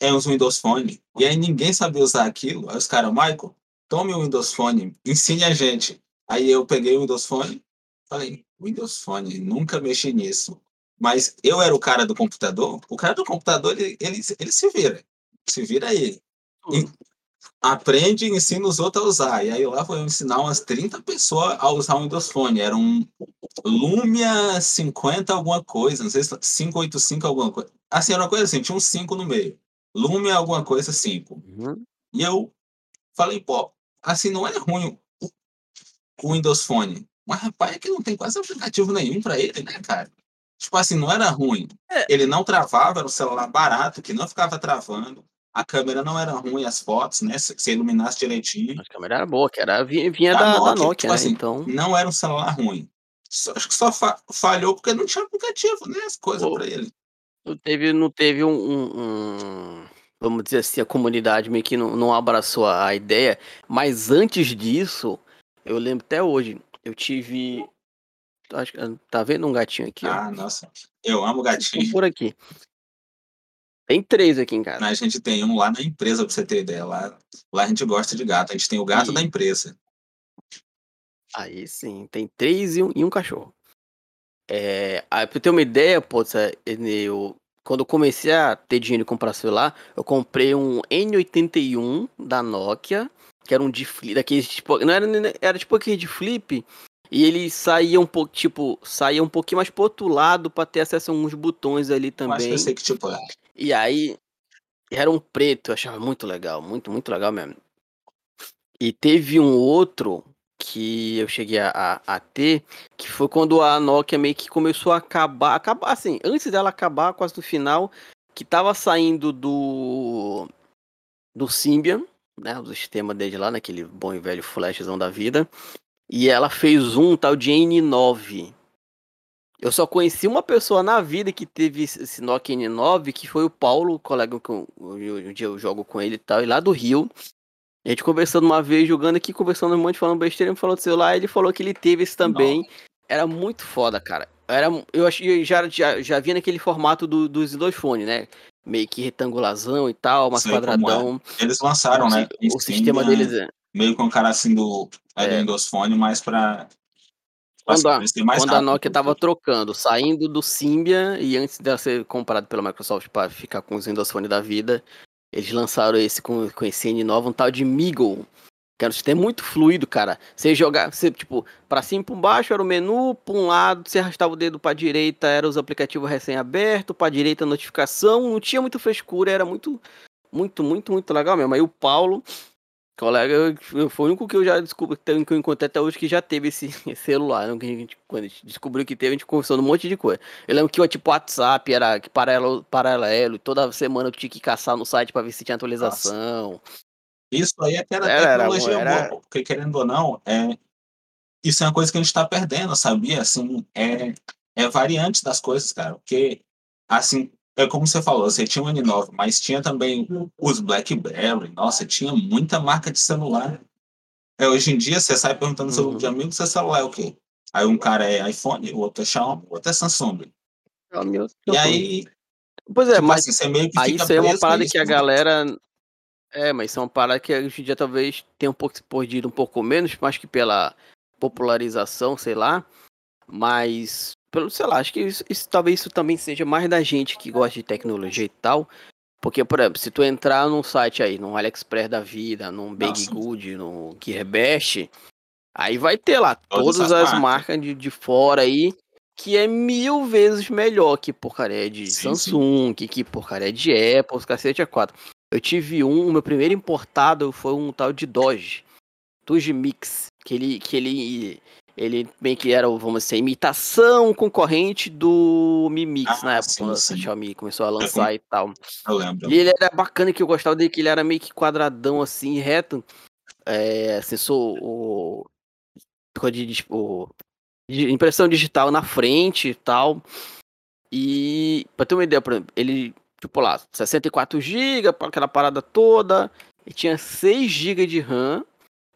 é, uns Windows Phone. E aí ninguém sabia usar aquilo. Aí os caras, Michael, tome o Windows Phone, ensine a gente. Aí eu peguei o Windows Phone, falei, Windows Phone, nunca mexi nisso. Mas eu era o cara do computador, o cara do computador, ele, ele, ele se vira. Se vira aí. aprende e ensina os outros a usar. E aí lá foi ensinar umas 30 pessoas a usar o Windows Phone. Era um Lumia 50 alguma coisa, não sei se 585 alguma coisa. Assim, era uma coisa assim, tinha um 5 no meio. Lumia alguma coisa 5. Uhum. E eu falei, pô, assim, não é ruim o Windows Phone. Mas, rapaz, é que não tem quase aplicativo nenhum para ele, né, cara? Tipo assim, não era ruim. É. Ele não travava, era um celular barato, que não ficava travando. A câmera não era ruim, as fotos, né? Se, se iluminasse direitinho. A câmera era boa, que era, vinha, vinha da, da, Nokia, da Nokia tipo né? assim, então... Não era um celular ruim. Só, acho que só fa falhou porque não tinha aplicativo, né? As coisas para ele. Não teve, não teve um, um, um, Vamos dizer assim, a comunidade meio que não, não abraçou a ideia. Mas antes disso, eu lembro até hoje, eu tive. Acho que tá vendo um gatinho aqui? Ah, ó? nossa. Eu amo gatinho. Por aqui. Tem três aqui em casa. A gente tem um lá na empresa, pra você ter ideia. Lá, lá a gente gosta de gato. A gente tem o gato e... da empresa. Aí sim, tem três e um, e um cachorro. É, aí, pra ter uma ideia, pô, eu, quando eu comecei a ter dinheiro e comprar celular, eu comprei um N81 da Nokia que era um de flip, daqueles tipo, não era, era tipo aquele de flip, e ele saía um pouco, tipo, saía um pouquinho mais pro outro lado para ter acesso a uns botões ali também. Eu sei que tipo é. E aí era um preto, eu achava muito legal, muito, muito legal mesmo. E teve um outro que eu cheguei a, a, a, ter, que foi quando a Nokia meio que começou a acabar, acabar assim, antes dela acabar, quase no final, que tava saindo do do Symbian, né, o sistema desde lá, naquele bom e velho flashzão da vida. E ela fez um tal de N9. Eu só conheci uma pessoa na vida que teve esse Nokia N9, que foi o Paulo, colega que eu, um dia eu jogo com ele e tal, e lá do Rio. A gente conversando uma vez, jogando aqui, conversando um monte, falando besteira, ele falou do celular, ele falou que ele teve esse também. Nossa. Era muito foda, cara. Era, eu achei, já, já, já vi naquele formato do, dos dois fones, né? Meio que retangulazão e tal, mas é. quadradão. É. Eles lançaram, né? O, sistema deles é. Meio com o cara assim do, é. do Windows Phone, mas pra quando, a, quando a Nokia estava trocando, saindo do Symbian e antes de ser comprado pela Microsoft para ficar com os Windows Phone da vida, eles lançaram esse com, com esse N9, um tal de Meagle. Que era um sistema muito fluido, cara. Você jogar, você, tipo, pra cima e pra baixo era o menu, pra um lado, você arrastava o dedo pra direita, era os aplicativos recém-abertos, pra direita notificação, não tinha muito frescura, era muito, muito, muito, muito legal mesmo. Aí o Paulo, Colega, foi o único que eu já descobri, que eu encontrei até hoje que já teve esse celular. Né? A gente, quando a gente descobriu que teve, a gente conversou um monte de coisa. Eu lembro que o tipo WhatsApp era paralelo, paralelo, e toda semana eu tinha que caçar no site para ver se tinha atualização. Nossa. Isso aí é que era, era tecnologia era, boa, porque querendo ou não, é, isso é uma coisa que a gente está perdendo, sabia? Assim, é, é variante das coisas, cara. Porque, assim, é como você falou, você tinha o N9, mas tinha também os BlackBerry. Nossa, tinha muita marca de celular. É, hoje em dia, você sai perguntando uhum. seu de amigo, seu celular é o quê? Aí um cara é iPhone, o outro é Xiaomi, o outro é Samsung. e aí... Pois é, tipo mas assim, meio que aí isso é uma parada que a galera... É, mas isso é uma parada que hoje em dia talvez tenha um pouco se perdido um pouco menos, mais que pela popularização, sei lá. Mas pelo, sei lá, acho que isso, isso, talvez isso também seja mais da gente que gosta de tecnologia e tal. Porque, por exemplo, se tu entrar num site aí, num AliExpress da vida, num Big Good, no Gearbest, aí vai ter lá todas, todas as marcas, marcas de, de fora aí, que é mil vezes melhor que porcaria de sim, Samsung, sim. Que, que porcaria de Apple, os cacete a quatro. Eu tive um, o meu primeiro importado foi um tal de Doge, Doge Mix, que ele, que ele ele bem que era, vamos dizer, imitação concorrente do Mi Mix ah, na época, quando a Xiaomi começou a lançar e tal. Eu lembro. E ele era bacana que eu gostava dele, que ele era meio que quadradão assim, reto. É, sensor o, de, o, de impressão digital na frente e tal. E pra ter uma ideia, por exemplo, ele, tipo lá, 64 GB, aquela parada toda, e tinha 6 GB de RAM,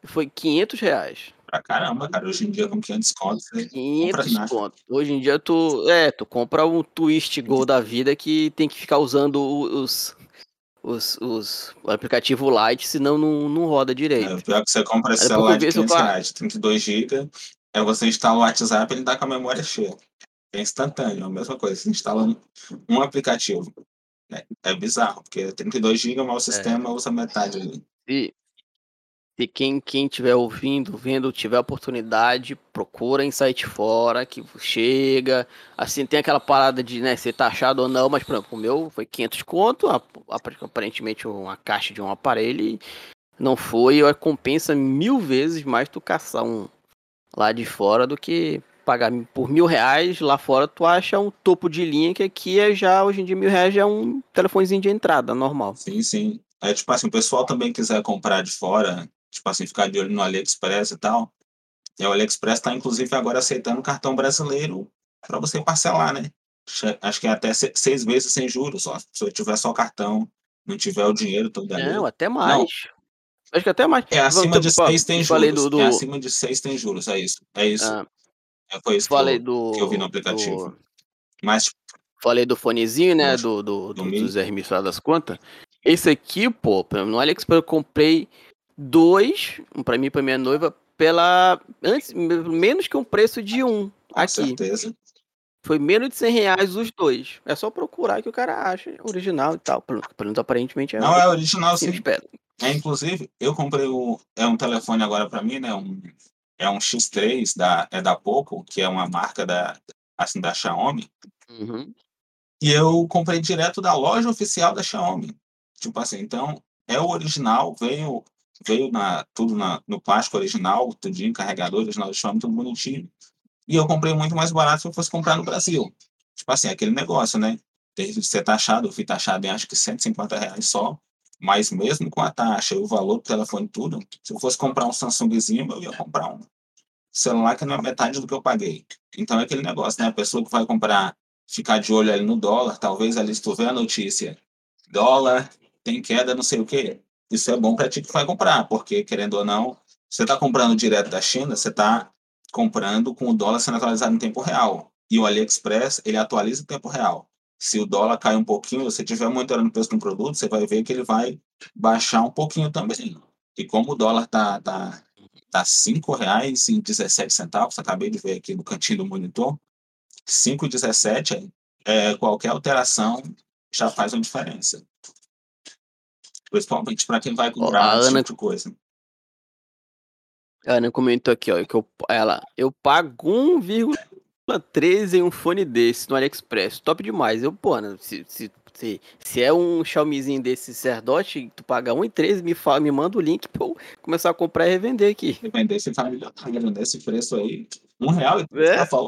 e foi 500 reais pra caramba, cara. Hoje em dia, com 500 contos, você 500 conto. Hoje em dia, tu, é, tu compra um Twist Go da vida que tem que ficar usando os, os, os o aplicativo Lite, senão não, não roda direito. É, pior que você compra esse celular de 500 reais, 32 GB, é você instala o WhatsApp, ele dá com a memória cheia. É instantâneo, é a mesma coisa. Você instala um aplicativo. É, é bizarro, porque 32 GB, mas o é. sistema é. usa metade ali. E, se quem quem estiver ouvindo, vendo, tiver oportunidade, procura em site fora, que chega. Assim, tem aquela parada de, né, ser taxado ou não, mas, por exemplo, o meu foi 500 conto, aparentemente uma caixa de um aparelho, não foi, compensa mil vezes mais tu caçar um lá de fora do que pagar por mil reais lá fora, tu acha um topo de linha que aqui é já, hoje em dia, mil reais já é um telefonezinho de entrada, normal. Sim, sim. É tipo assim, o pessoal também quiser comprar de fora, tipo assim, ficar de olho no AliExpress e tal. E o AliExpress está, inclusive, agora aceitando cartão brasileiro para você parcelar, né? Acho que é até seis vezes sem juros, só. Se eu tiver só cartão, não tiver o dinheiro todo ali. Não, até mais. Não. Acho que até mais. É acima de seis tem juros. Do, do... É acima de seis tem juros, é isso. É isso. Ah, é, foi isso falei que, eu, do, que eu vi no aplicativo. Do... Mas, tipo, Falei do fonezinho, né? Do, do, do, do dos RMs das contas. Esse aqui, pô, no AliExpress eu comprei dois, um pra mim e pra minha noiva, pela. Antes, menos que um preço de um. Com aqui. certeza. Foi menos de 100 reais os dois. É só procurar que o cara acha original e tal. Pelo menos aparentemente é. Não, é original sim. Espero. É, inclusive, eu comprei o. É um telefone agora para mim, né? Um, é um X3 da, é da Poco, que é uma marca da, assim, da Xiaomi. Uhum. E eu comprei direto da loja oficial da Xiaomi. Tipo assim, então é o original, veio veio na, tudo na, no plástico original, tudinho, carregador original do Xiaomi, tudo bonitinho. E eu comprei muito mais barato se eu fosse comprar no Brasil. Tipo assim, aquele negócio, né? Desde ser taxado, eu fui taxado em acho que 150 reais só. Mas mesmo com a taxa e o valor do telefone tudo, se eu fosse comprar um Samsungzinho, eu ia comprar um celular que não é metade do que eu paguei. Então é aquele negócio, né? A pessoa que vai comprar, ficar de olho ali no dólar, talvez ali se tu vê a notícia, dólar tem queda, não sei o quê. Isso é bom para ti que vai comprar, porque querendo ou não, você está comprando direto da China, você está comprando com o dólar sendo atualizado em tempo real. E o AliExpress, ele atualiza em tempo real. Se o dólar cai um pouquinho, você estiver monitorando o preço do produto, você vai ver que ele vai baixar um pouquinho também. E como o dólar está tá, tá R$ 5,17, acabei de ver aqui no cantinho do monitor, 5,17, é, qualquer alteração já faz uma diferença. Principalmente para quem vai comprar esse Ana... tipo de coisa. A Ana comentou aqui, ó, que eu, ela, eu pago 1,13 em um fone desse no AliExpress. Top demais. Eu, pô, Ana, se, se, se, se é um Xiaomizinho desse Cerdote, tu paga 1,13, me, fala, me manda o link pra eu começar a comprar e revender aqui. Revender esse família nesse preço aí. Um real e é, tá.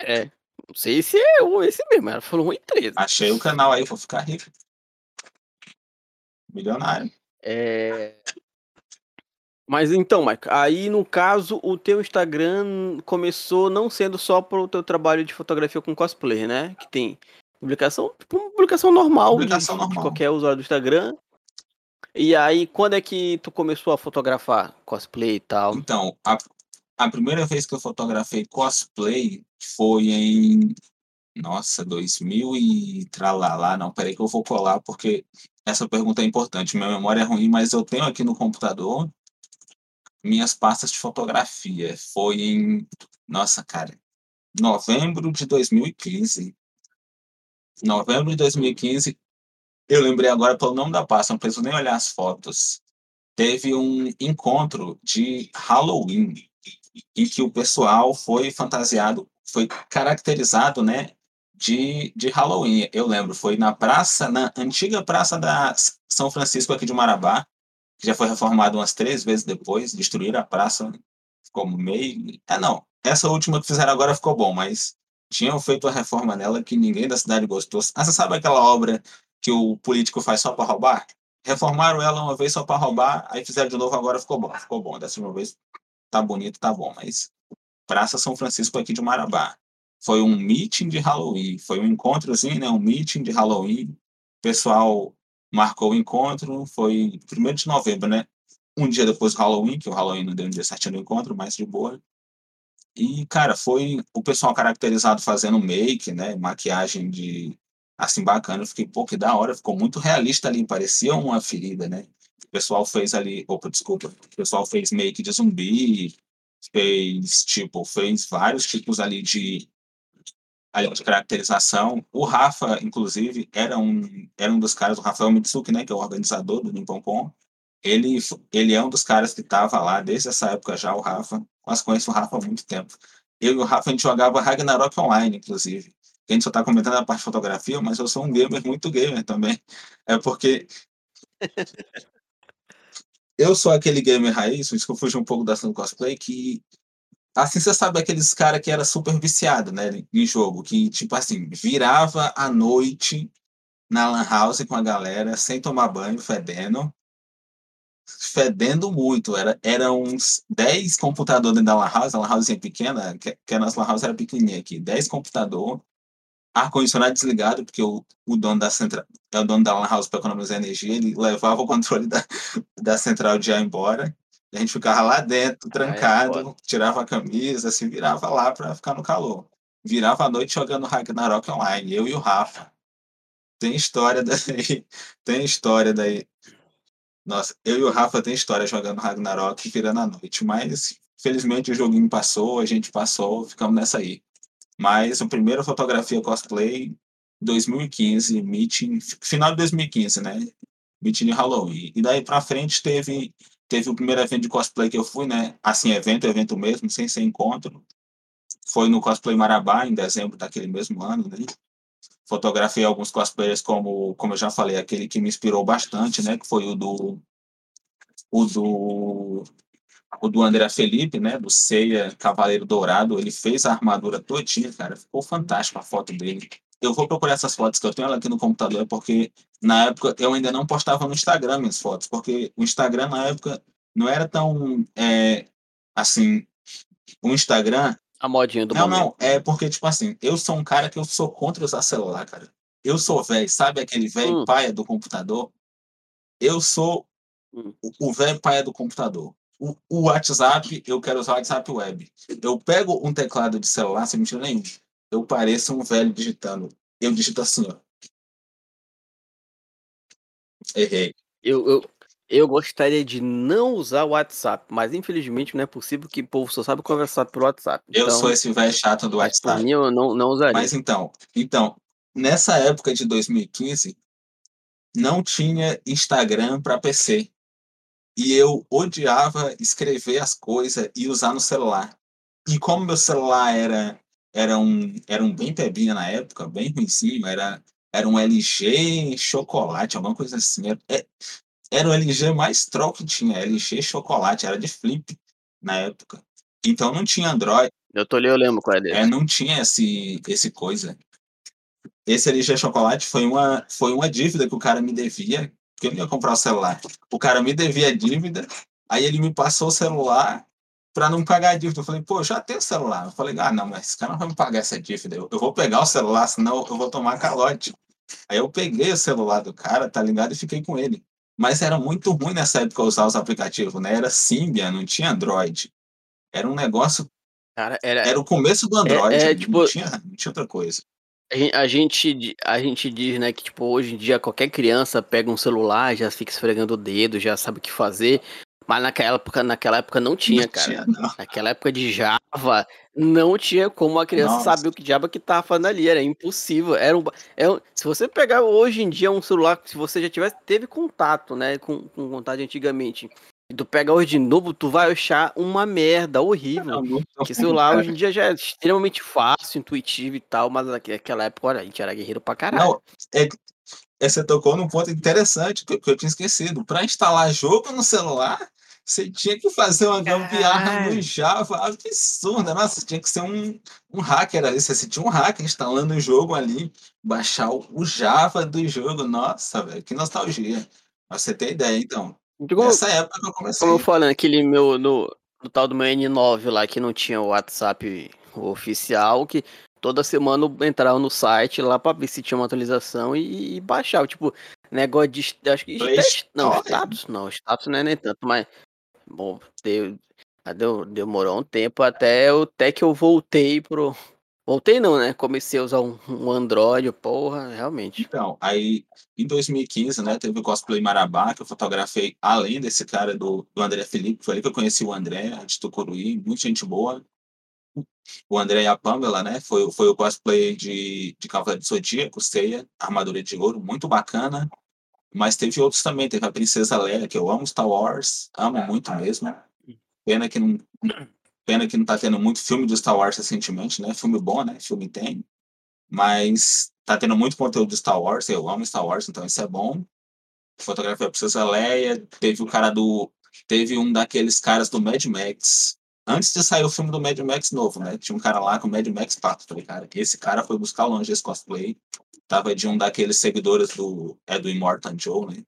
É. Não sei se é esse mesmo, ela falou 1,13. Achei o canal aí, vou ficar rico. Milionário. É. Mas então, Mike, aí no caso o teu Instagram começou não sendo só para o teu trabalho de fotografia com cosplay, né? Que tem publicação, tipo, publicação normal, publicação de, normal. de qualquer usuário do Instagram. E aí, quando é que tu começou a fotografar cosplay e tal? Então, a, a primeira vez que eu fotografei cosplay foi em. Nossa, 2000 e tralalá. Não, peraí que eu vou colar, porque essa pergunta é importante. Minha memória é ruim, mas eu tenho aqui no computador minhas pastas de fotografia. Foi em, nossa, cara, novembro de 2015. Novembro de 2015, eu lembrei agora pelo nome da pasta, não preciso nem olhar as fotos. Teve um encontro de Halloween em que o pessoal foi fantasiado, foi caracterizado, né, de, de Halloween. Eu lembro, foi na praça, na antiga praça da São Francisco aqui de Marabá, que já foi reformado umas três vezes depois, destruíram a praça, ficou meio. É, não. Essa última que fizeram agora ficou bom, mas tinham feito a reforma nela que ninguém da cidade gostou. Ah, você sabe aquela obra que o político faz só para roubar? Reformaram ela uma vez só para roubar, aí fizeram de novo agora ficou bom. Ficou bom. Dessa vez tá bonito, tá bom, mas Praça São Francisco aqui de Marabá. Foi um meeting de Halloween, foi um encontrozinho, né? Um meeting de Halloween. Pessoal marcou o encontro, foi 1 de novembro, né? Um dia depois do Halloween, que o Halloween não deu um dia certinho do encontro, mas de boa. E, cara, foi o pessoal caracterizado fazendo make, né? Maquiagem de. Assim, bacana. Eu fiquei, pô, que da hora. Ficou muito realista ali, parecia uma ferida, né? O pessoal fez ali. Opa, desculpa. O pessoal fez make de zumbi, fez, tipo, fez vários tipos ali de ali de caracterização. O Rafa, inclusive, era um, era um dos caras, o Rafael Mitsuki, né, que é o organizador do Nippon ele, ele é um dos caras que estava lá desde essa época já, o Rafa. Mas conheço o Rafa há muito tempo. Eu e o Rafa, a gente jogava Ragnarok Online, inclusive. A gente só está comentando a parte de fotografia, mas eu sou um gamer muito gamer também. É porque eu sou aquele gamer raiz, isso que eu fugi um pouco da ação do cosplay, que Assim, você sabe aqueles cara que era super viciado, né, em jogo, que, tipo assim, virava à noite na lan house com a galera, sem tomar banho, fedendo, fedendo muito, era, era uns 10 computadores dentro da lan house, a lan house pequena, que, que a nossa lan house era pequenininha aqui, 10 computador, ar-condicionado desligado, porque o, o dono da central, é o dono da lan house para economizar energia, ele levava o controle da, da central de ar embora, a gente ficava lá dentro, trancado, ah, é tirava a camisa, se virava lá para ficar no calor. Virava a noite jogando Ragnarok Online, eu e o Rafa. Tem história daí. Tem história daí. Nossa, eu e o Rafa tem história jogando Ragnarok virando a noite, mas felizmente o joguinho passou, a gente passou, ficamos nessa aí. Mas a primeira fotografia cosplay 2015, meeting, final de 2015, né? Meeting de Halloween. E daí para frente teve teve o primeiro evento de cosplay que eu fui, né? Assim, evento, evento mesmo, sem ser encontro. Foi no Cosplay Marabá, em dezembro daquele mesmo ano, né? Fotografei alguns cosplayers, como, como eu já falei, aquele que me inspirou bastante, né? Que foi o do. O do. O do André Felipe, né? Do Ceia Cavaleiro Dourado. Ele fez a armadura todinha, cara. Ficou fantástico a foto dele eu vou procurar essas fotos que eu tenho aqui no computador, porque na época eu ainda não postava no Instagram minhas fotos, porque o Instagram na época não era tão é, assim, o Instagram. A modinha do Não, momento. não, é porque, tipo assim, eu sou um cara que eu sou contra usar celular, cara. Eu sou velho, sabe aquele velho Hum. paia do computador? Eu sou Hum. o- velho paia do computador. O, o WhatsApp, eu quero usar o WhatsApp web. Eu pego um teclado de celular, sem mentira nenhuma. Eu pareço um velho digitando. Eu digito assim, ó. Errei. Eu, eu, eu gostaria de não usar o WhatsApp, mas infelizmente não é possível que o povo só sabe conversar pelo WhatsApp. Eu Então, sou esse velho chato do WhatsApp. mim eu não, não usaria. Mas então, então, nessa época de 2015, não tinha Instagram para PC. E eu odiava escrever as coisas e usar no celular. E como meu celular era era um era um bem pebinha na época, bem ruimzinho, era era um LG chocolate, alguma coisa assim. Era, é- era o LG mais troll que tinha, LG chocolate, era de flip na época. Então não tinha Android, Eu tô ali, eu lembro qual é dele. é, não tinha esse, esse coisa. Esse LG Chocolate foi uma, foi uma dívida que o cara me devia, porque eu não ia comprar o celular. O cara me devia a dívida, aí ele me passou o celular para não pagar a dívida. Eu falei, pô, já tenho celular. Eu falei, ah, não, mas esse cara não vai me pagar essa dívida. Eu, eu vou pegar o celular, senão eu vou tomar calote. Aí eu peguei o celular do cara, tá ligado? E fiquei com ele. Mas era muito ruim nessa época usar os aplicativos, né? Era Symbian, não tinha Android. Era um negócio Cara, era, era o começo do Android, é, não, tipo- tinha, não tinha outra coisa. A gen- A gente, a gente diz, né, que tipo, hoje em dia qualquer criança pega um celular, já fica esfregando o dedo, já sabe o que fazer. Mas naquela época, naquela época não tinha, não cara. tinha, não. Naquela época de Java, não tinha como a criança Nossa. saber o que diabo que tava fazendo ali. Era impossível. Era um, é um- se você pegar hoje em dia um celular, se você já tivesse, teve contato, né, com, com contato antigamente, e tu pega hoje de novo, tu vai achar uma merda horrível. Não, muito Porque ruim, celular cara. hoje em dia já é extremamente fácil, intuitivo e tal, mas naque- naquela época, olha, a gente era guerreiro pra caralho. Não, é, que- é, você tocou num ponto interessante que, que eu tinha esquecido. Para instalar jogo no celular, você tinha que fazer uma gambiarra no Java absurda. Nossa, tinha que ser um, um hacker ali. Você tinha um hacker instalando o jogo ali, baixar o, Java do jogo. Nossa, velho, que nostalgia. Pra você ter ideia, então. Como, Nessa época que eu comecei. como eu falei, aquele meu, no, no tal do meu N9 lá, que não tinha o WhatsApp oficial, que toda semana eu entrava no site lá pra ver se tinha uma atualização e, e baixava. Tipo, negócio de. Acho que. Play Não, status não, status não é nem tanto, mas. Bom, deu, deu, demorou um tempo até, eu, até que eu voltei pro. Voltei não, né? Comecei a usar um, um Android, porra, realmente. Então, aí em 2015, né, teve o cosplay Marabá, que eu fotografei além desse cara do, do André Felipe, foi ali que eu conheci o André, de Tucuruí, muita gente boa. O André e a Pamela, né, foi, foi o cosplay de, de Cavaleiro do Zodíaco, Ceia, Armadura de Ouro, muito bacana. Mas teve outros também, teve a Princesa Leia, que eu amo Star Wars, amo muito mesmo. Pena que não, pena que não tá tendo muito filme de Star Wars recentemente, né, filme bom, né, filme tem. Mas tá tendo muito conteúdo de Star Wars, eu amo Star Wars, então isso é bom. Fotografia Princesa Leia, teve o cara do. Teve um daqueles caras do Mad Max. Antes de sair o filme do Mad Max novo, né? Tinha um cara lá com o Mad Max 4. Falei, cara, esse cara foi buscar longe esse cosplay. Tava de um daqueles seguidores do. É do Immortal Joe, né?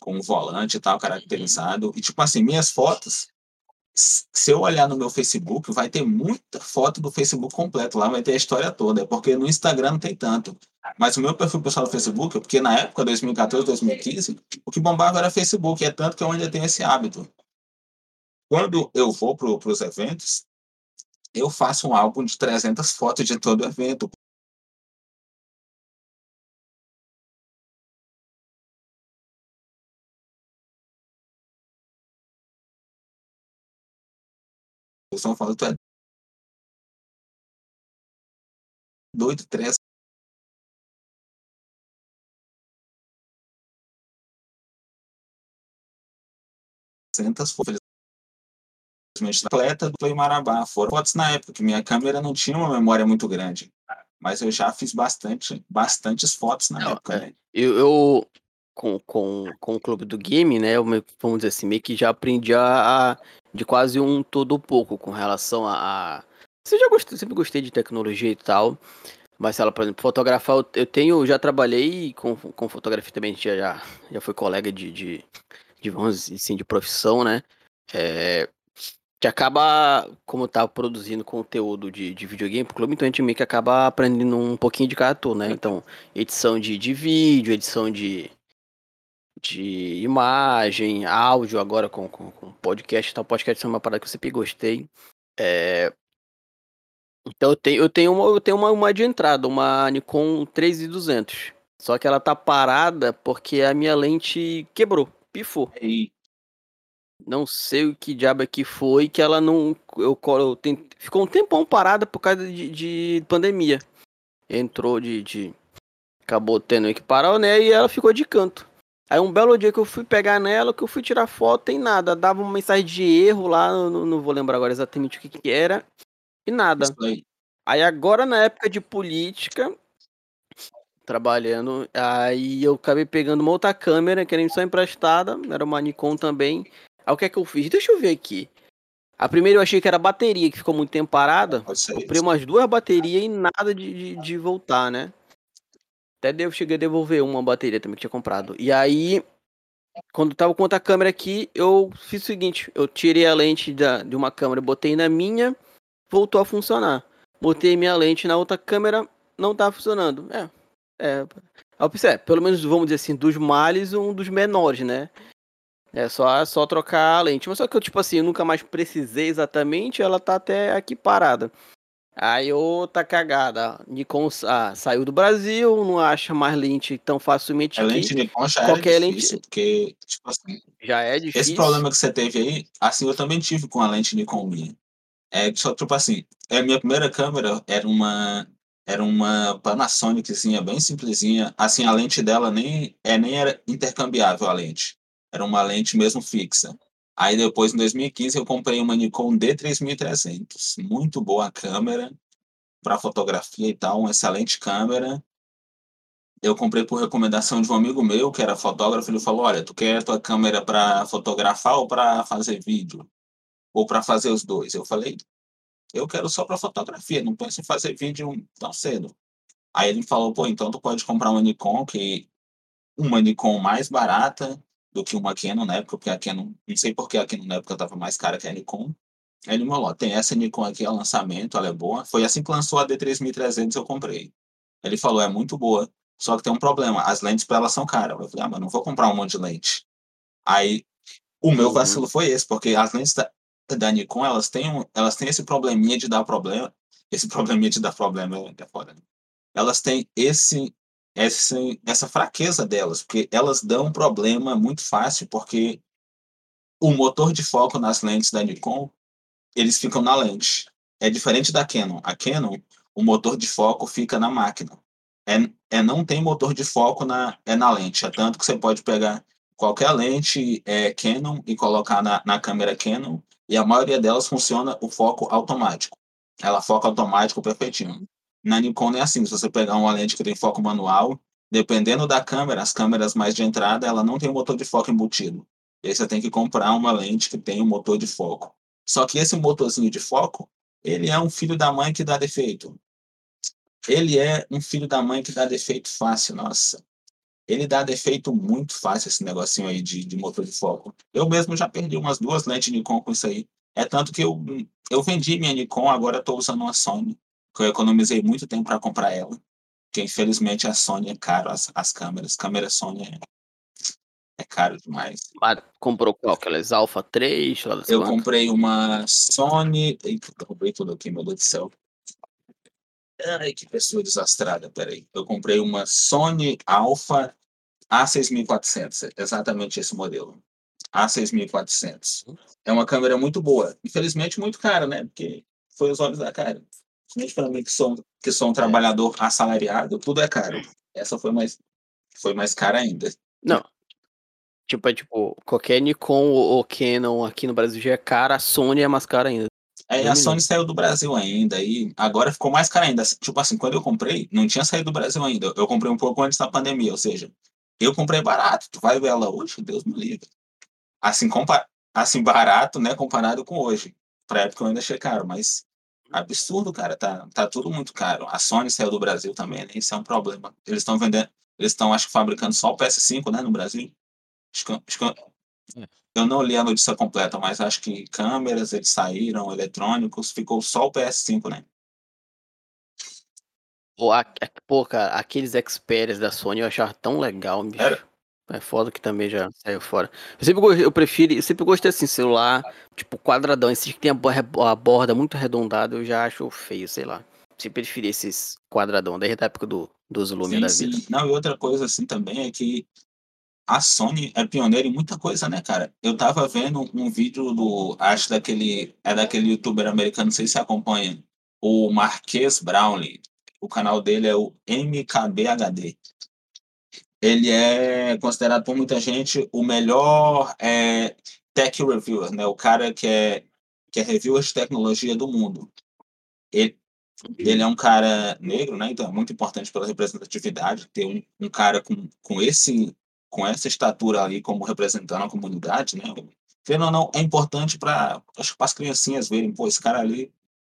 Com um volante e tal, caracterizado. E tipo assim, minhas fotos se eu olhar no meu Facebook, vai ter muita foto do Facebook completo lá, vai ter a história toda, porque no Instagram não tem tanto. Mas o meu perfil pessoal do Facebook, porque na época, 2014, 2015, o que bombava era Facebook, é tanto que eu ainda tenho esse hábito. Quando eu vou para os eventos, eu faço um álbum de 300 fotos de todo evento. O pessoal fala, tu é doido, 300 fotos. Infelizmente, atleta do Marabá. Foram fotos na época, que minha câmera não tinha uma memória muito grande. Mas eu já fiz bastante, bastantes fotos na Não, época, é. né? Eu, eu com, com, com o clube do game, né? Eu, vamos dizer assim, meio que já aprendi a, a- de quase um todo pouco com relação a. a... Você já gostei, sempre gostei de tecnologia e tal. Mas, sei lá, por exemplo, fotografar, eu, eu tenho, já trabalhei com, com fotografia também, já, já, já fui colega de, de, de, assim, de profissão, né? É, gente acaba, como tá produzindo conteúdo de, de videogame pro clube, então a gente meio que acaba aprendendo um pouquinho de cada ator, né? Então, edição de, de vídeo, edição de, de imagem, áudio agora com, com, com podcast. Então, podcast é uma parada que eu sempre gostei. É... Então eu tenho, eu tenho, uma, eu tenho uma, uma de entrada, uma Nikon 3200. Só que ela tá parada porque a minha lente quebrou, pifou. E Não sei o que diabo é que foi, que ela não. Eu, eu tent- ficou um tempão parada por causa de, de pandemia. Entrou de, de. Acabou tendo que parar, né? E ela ficou de canto. Aí um belo dia que eu fui pegar nela, que eu fui tirar foto, tem nada. Dava uma mensagem de erro lá, não, não vou lembrar agora exatamente o que, que era. E nada. aí. Aí agora na época de política, trabalhando, aí eu acabei pegando uma outra câmera, que era só emprestada, era uma Nikon também. Aí o que é que eu fiz? Deixa eu ver aqui. A primeira eu achei que era bateria, que ficou muito tempo parada. Comprei umas duas baterias e nada de, de, de voltar, né? Até devo, cheguei a devolver uma bateria também que tinha comprado. E aí, quando tava com outra câmera aqui, eu fiz o seguinte: eu tirei a lente da, de uma câmera, botei na minha, voltou a funcionar. Botei minha lente na outra câmera, não tá funcionando. É. É. Eu pensei, é, pelo menos vamos dizer assim, dos males, um dos menores, né? É só, só trocar a lente. Mas só que eu, tipo assim, eu nunca mais precisei exatamente, ela tá até aqui parada. Aí outra cagada. Nikon ah, saiu do Brasil, não acha mais lente tão facilmente A aqui. lente Nikon já Qualquer era lente- difícil, porque, tipo assim, Já é difícil. esse problema que você teve aí, assim, eu também tive com a lente Nikon minha. É, só, tipo assim, a minha primeira câmera era uma, era uma Panasoniczinha, bem simplesinha. Assim, a lente dela nem, é, nem era intercambiável a lente. Era uma lente mesmo fixa. Aí depois, em 2015, eu comprei uma Nikon D3300. Muito boa câmera para fotografia e tal, uma excelente câmera. Eu comprei por recomendação de um amigo meu, que era fotógrafo. Ele falou: Olha, tu quer tua câmera para fotografar ou para fazer vídeo? Ou para fazer os dois? Eu falei: Eu quero só para fotografia, não penso em fazer vídeo tão cedo. Aí ele falou: Pô, então tu pode comprar uma Nikon, que uma Nikon mais barata do que uma Canon na época, porque a Canon, não sei por que a Canon na época estava mais cara que a Nikon. Aí ele me falou: Tem essa Nikon aqui, é lançamento, ela é boa. Foi assim que lançou a D3300, eu comprei. Ele falou: É muito boa. Só que tem um problema, as lentes para ela são caras. Eu falei, ah, mas não vou comprar um monte de lente. Aí o meu Uhum. vacilo foi esse, porque as lentes da, da Nikon, elas têm, um- elas têm esse probleminha de dar problema. Esse probleminha de dar problema é é foda. né? Elas têm esse, esse, essa fraqueza delas, porque elas dão problema muito fácil, porque o motor de foco nas lentes da Nikon, eles ficam na lente. É diferente da Canon. A Canon, o motor de foco fica na máquina é, é não tem motor de foco na, é na lente. É tanto que você pode pegar qualquer lente é, Canon e colocar na, na câmera Canon, e a maioria delas funciona o foco automático. Ela foca automático perfeitinho. Na Nikon é assim, se você pegar uma lente que tem foco manual, dependendo da câmera, as câmeras mais de entrada, ela não tem motor de foco embutido. E aí você tem que comprar uma lente que tem um motor de foco. Só que esse motorzinho de foco, ele é um filho da mãe que dá defeito. Ele é um filho da mãe que dá defeito fácil, nossa. Ele dá defeito muito fácil, esse negocinho aí de, de motor de foco. Eu mesmo já perdi umas duas lentes Nikon com isso aí. É tanto que eu, eu vendi minha Nikon, agora estou usando uma Sony, que eu economizei muito tempo para comprar ela. Porque infelizmente a Sony é caro, as, as câmeras. Câmera Sony é, é caro demais. Ah, comprou qual? Aquelas Alpha 3? Lá das Eu quantas? comprei uma Sony. Eita, roubei tudo aqui, meu Deus do céu. Ai, que pessoa desastrada, peraí. Eu comprei uma Sony Alpha A6400, exatamente esse modelo. A6400. É uma câmera muito boa. Infelizmente, muito cara, né? Porque foi os olhos da cara. Principalmente para mim, que sou, que sou um trabalhador assalariado, tudo é caro. Essa foi mais, foi mais cara ainda. Tipo, é tipo, qualquer Nikon ou Canon aqui no Brasil já é cara, a Sony é mais cara ainda. Eu a Sony saiu do Brasil ainda, e agora ficou mais cara ainda. Tipo assim, quando eu comprei, não tinha saído do Brasil ainda. Eu comprei um pouco antes da pandemia, ou seja, eu comprei barato. Tu vai ver ela hoje, Deus me livre. Assim, compa assim barato, né, comparado com hoje. Pra época eu ainda achei caro, mas absurdo, cara. Tá, tá tudo muito caro. A Sony saiu do Brasil também, né? Isso é um problema. Eles estão vendendo, eles estão, acho que, fabricando só o PS5, né, no Brasil. Que Eu não li a notícia completa, mas acho que câmeras, eles saíram, eletrônicos, ficou só o PS5, né? Pô, a, pô, cara, aqueles Xperia da Sony eu achava tão legal, bicho. Era? É foda que também já saiu fora. Eu sempre gostei, eu prefiro, eu sempre gostei assim, celular, tipo quadradão, esses que tem a, borda muito arredondada, eu já acho feio, sei lá. Sempre preferi esses quadradão, desde a época do, dos Lumia da vida. Sim. Não, e outra coisa assim também é que a Sony é pioneira em muita coisa, né, cara? Eu tava vendo um vídeo do, acho daquele, é daquele youtuber americano, não sei se você acompanha, o Marques Brownlee. O canal dele é o MKBHD. Ele é considerado por muita gente o melhor é, tech reviewer, né? O cara que é, que é reviewer de tecnologia do mundo. Ele, ele é um cara negro, né? Então é muito importante pela representatividade ter um, um cara com, com esse com essa estatura ali como representando a comunidade, né? Querendo ou não, é importante para as criancinhas verem, pô, esse cara ali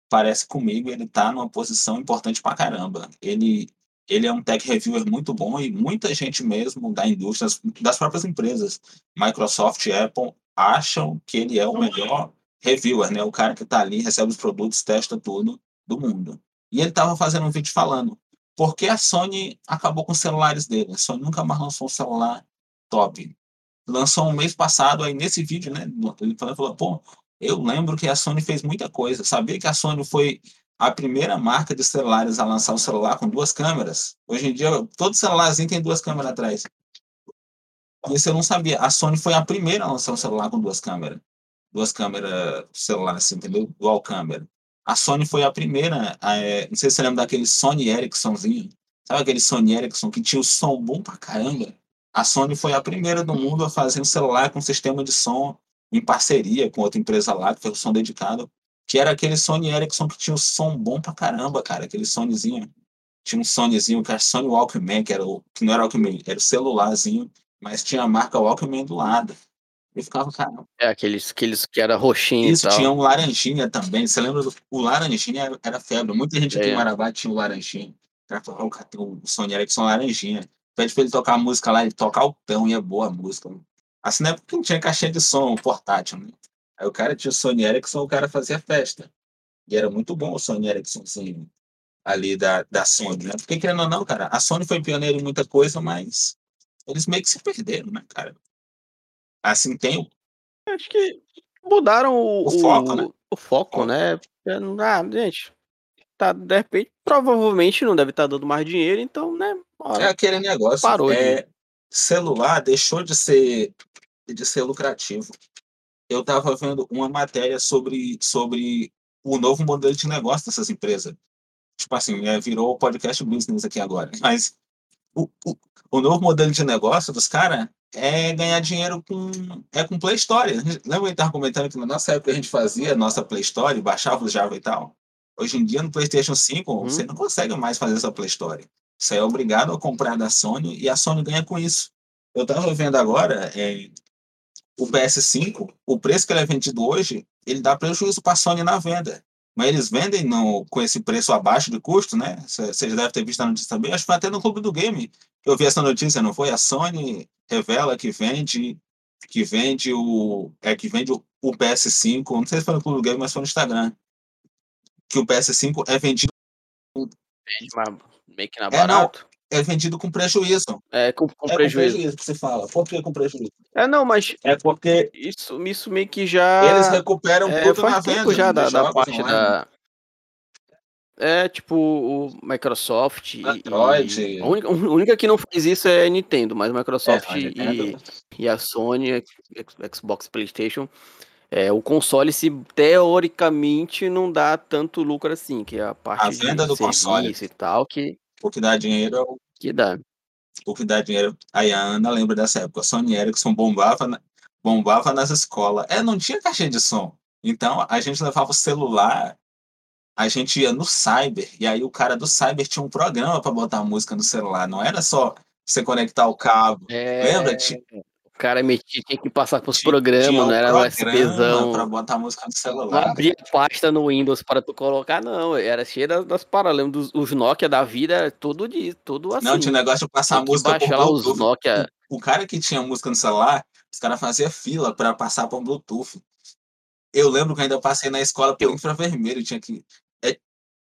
parece comigo, ele está numa posição importante para caramba. Ele, ele é um tech reviewer muito bom e muita gente mesmo da indústria, das próprias empresas, Microsoft Apple, acham que ele é o melhor reviewer, né? O cara que está ali, recebe os produtos, testa tudo do mundo. E ele estava fazendo um vídeo falando, porque a Sony acabou com os celulares dele. A Sony nunca mais lançou um celular top. Lançou um mês passado, aí nesse vídeo, né? Ele falou, pô, eu lembro que a Sony fez muita coisa. Sabia que a Sony foi a primeira marca de celulares a lançar um celular com duas câmeras? Hoje em dia, todo celularzinho tem duas câmeras atrás. Isso eu não sabia. A Sony foi a primeira a lançar um celular com duas câmeras. Duas câmeras celular, assim, entendeu? Dual câmera. A Sony foi a primeira, é, não sei se você lembra daquele Sony Ericssonzinho, sabe aquele Sony Ericsson que tinha o som bom pra caramba? A Sony foi a primeira do mundo a fazer um celular com sistema de som em parceria com outra empresa lá, que foi o som dedicado, que era aquele Sony Ericsson que tinha o som bom pra caramba, cara, aquele Sonyzinho. Tinha um Sonyzinho, que era Sony Walkman, que, era o, que não era Walkman, era o celularzinho, mas tinha a marca Walkman do lado. E ficava, cara. É, aqueles, aqueles que era roxinho. Isso, tinha um laranjinha também. Você lembra? Do, o laranjinha era, era febre. Muita gente aqui é. em Marabá tinha o laranjinha. O cara falou, cara, tem o Sony Ericsson laranjinha. Pede pra ele tocar a música lá, ele toca altão e é boa a música. Assim, na época não tinha caixinha de som portátil, né? Aí o cara tinha o Sony Ericsson, o cara fazia festa. E era muito bom o Sony Ericssonzinho ali da, da Sony, né? Porque, querendo ou não, cara, a Sony foi pioneira em muita coisa, mas eles meio que se perderam, né, cara? Assim, tem o... Acho que mudaram o, o foco, né? O foco, né? Ah, gente, tá, de repente, provavelmente não deve estar tá dando mais dinheiro, então, né? É aquele negócio. Parou é, de... Celular deixou de ser, de ser lucrativo. Eu estava vendo uma matéria sobre, sobre o novo modelo de negócio dessas empresas. Tipo assim, é, virou podcast business aqui agora. Mas o, o, o novo modelo de negócio dos caras é ganhar dinheiro com, é com Play Store. Lembra que estava comentando que na nossa época a gente fazia nossa Play Store, baixava o Java e tal? Hoje em dia, no PlayStation 5, hum. você não consegue mais fazer essa Play Store. Você é obrigado a comprar da Sony e a Sony ganha com isso. Eu estava vendo agora é, o PS5, o preço que ele é vendido hoje, ele dá prejuízo para a Sony na venda. Mas eles vendem no, com esse preço abaixo de custo, né? Vocês devem ter visto a notícia também. Acho que foi até no Clube do Game que eu vi essa notícia, não foi? A Sony revela que vende que vende o é que vende o, o PS5, não sei se foi no Clube do Game, mas foi no Instagram. Que o PS5 é vendido vende meio que na barato. É, não, é vendido com prejuízo. É, com, com é prejuízo. com prejuízo que você fala. Por que com prejuízo? É, não, mas. É porque. Isso, isso meio que já. Eles recuperam é, tudo na venda. já da, da parte online. da. É, tipo, o Microsoft Android. e... A única, a única, que não faz isso é a Nintendo, mas Microsoft é, e, e, a Sony, Xbox Playstation, é, o console se teoricamente não dá tanto lucro assim, que é a parte a venda do console e tal, que... O que dá dinheiro é o... Que dá. O que dá dinheiro... Aí a Ana lembra dessa época, a Sony Ericsson bombava, na... bombava nas escolas. É, não tinha caixinha de som. Então, a gente levava o celular a gente ia no cyber, e aí o cara do cyber tinha um programa para botar música no celular, não era só você conectar o cabo. É... Lembra? O cara metia, tinha que passar para os programas, um não era USBzão. Para botar a música no celular. Não abria pasta no Windows para tu colocar, não. Era cheio das, das paralelas. Os Nokia da vida, tudo de tudo assim. Não, tinha um negócio de passar a música por lá os Nokia. O, cara que tinha música no celular, Os caras faziam fila para passar um Bluetooth. Eu lembro que ainda passei na escola pelo infravermelho, tinha que é,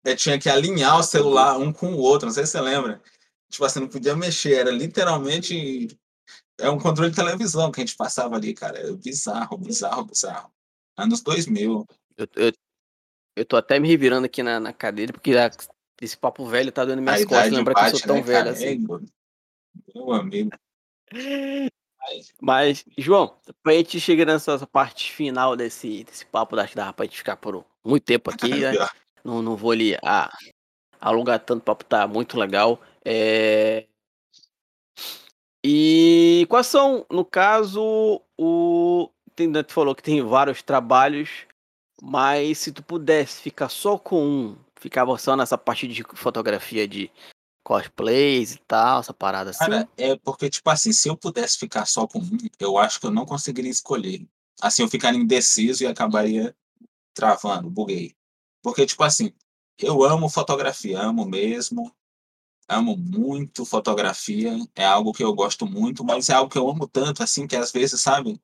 é, tinha que alinhar o celular um com o outro, não sei se você lembra. Tipo assim, não podia mexer, era literalmente é um controle de televisão que a gente passava ali, cara. É bizarro, bizarro, bizarro. Anos 2000. Eu, eu, eu tô até me revirando aqui na, na cadeira, porque esse papo velho tá dando minhas a costas, lembrar que eu sou tão né, velho cara? assim. Meu amigo. Mas, João, pra gente chegar nessa parte final desse, desse papo, acho que dá pra gente ficar por muito tempo aqui, né? não, não vou ali ah, alongar tanto, o papo tá muito legal. É... E quais são, no caso, o. Tem, tu falou que tem vários trabalhos, mas se tu pudesse ficar só com um, ficava só nessa parte de fotografia de cosplays e tal, essa parada assim? Cara, é porque, tipo assim, se eu pudesse ficar só com um, eu acho que eu não conseguiria escolher. Assim, eu ficaria indeciso e acabaria travando, buguei. Porque, tipo assim, eu amo fotografia, amo mesmo, amo muito fotografia, é algo que eu gosto muito, mas é algo que eu amo tanto, assim, que às vezes, sabe,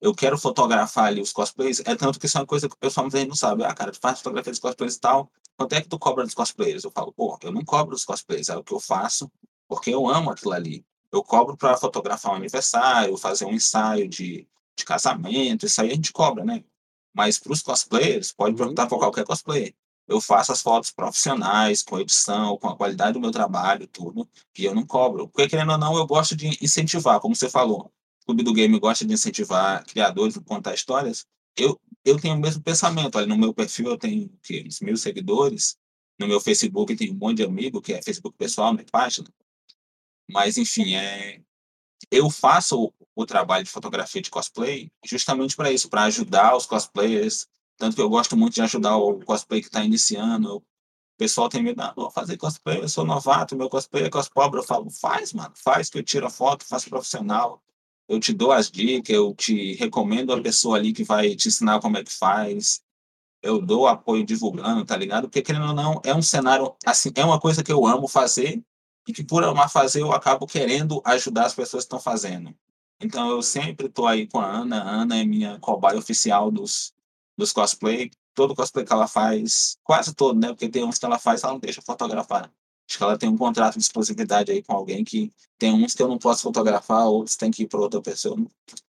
eu quero fotografar ali os cosplays, é tanto que isso é uma coisa que o pessoal muita gente não sabe. Ah, cara, tu faz fotografia dos cosplays e tal, quanto é que tu cobra dos cosplayers? Eu falo, pô, eu não cobro dos cosplays, é o que eu faço porque eu amo aquilo ali. Eu cobro para fotografar um aniversário, fazer um ensaio de, de casamento, isso aí a gente cobra, né? Mas para os cosplayers, pode perguntar para qualquer cosplayer. Eu faço as fotos profissionais, com edição, com a qualidade do meu trabalho, tudo, e eu não cobro. Porque, querendo ou não, eu gosto de incentivar, como você falou. O Clube do Game gosta de incentivar criadores a contar histórias. Eu, eu tenho o mesmo pensamento. Ali no meu perfil eu tenho que, uns mil seguidores. No meu Facebook tem um monte de amigo, que é Facebook pessoal, minha página. Mas, enfim, é, eu faço o, o trabalho de fotografia de cosplay justamente para isso, para ajudar os cosplayers tanto que eu gosto muito de ajudar o cosplay que está iniciando. O pessoal tem medo, ah, vou fazer cosplay, eu sou novato, meu cosplay é cospobre. Eu falo, faz, mano, faz, que eu tiro a foto, faço profissional. Eu te dou as dicas, eu te recomendo a pessoa ali que vai te ensinar como é que faz. Eu dou apoio divulgando, tá ligado? Porque, querendo ou não, é um cenário, assim, é uma coisa que eu amo fazer e que por amar fazer eu acabo querendo ajudar as pessoas que estão fazendo. Então eu sempre estou aí com a Ana. A Ana é minha cobaia oficial dos, dos cosplay, todo cosplay que ela faz, quase todo, né? Porque tem uns que ela faz, ela não deixa fotografar. Acho que ela tem um contrato de exclusividade aí com alguém que tem uns que eu não posso fotografar, outros tem que ir para outra pessoa.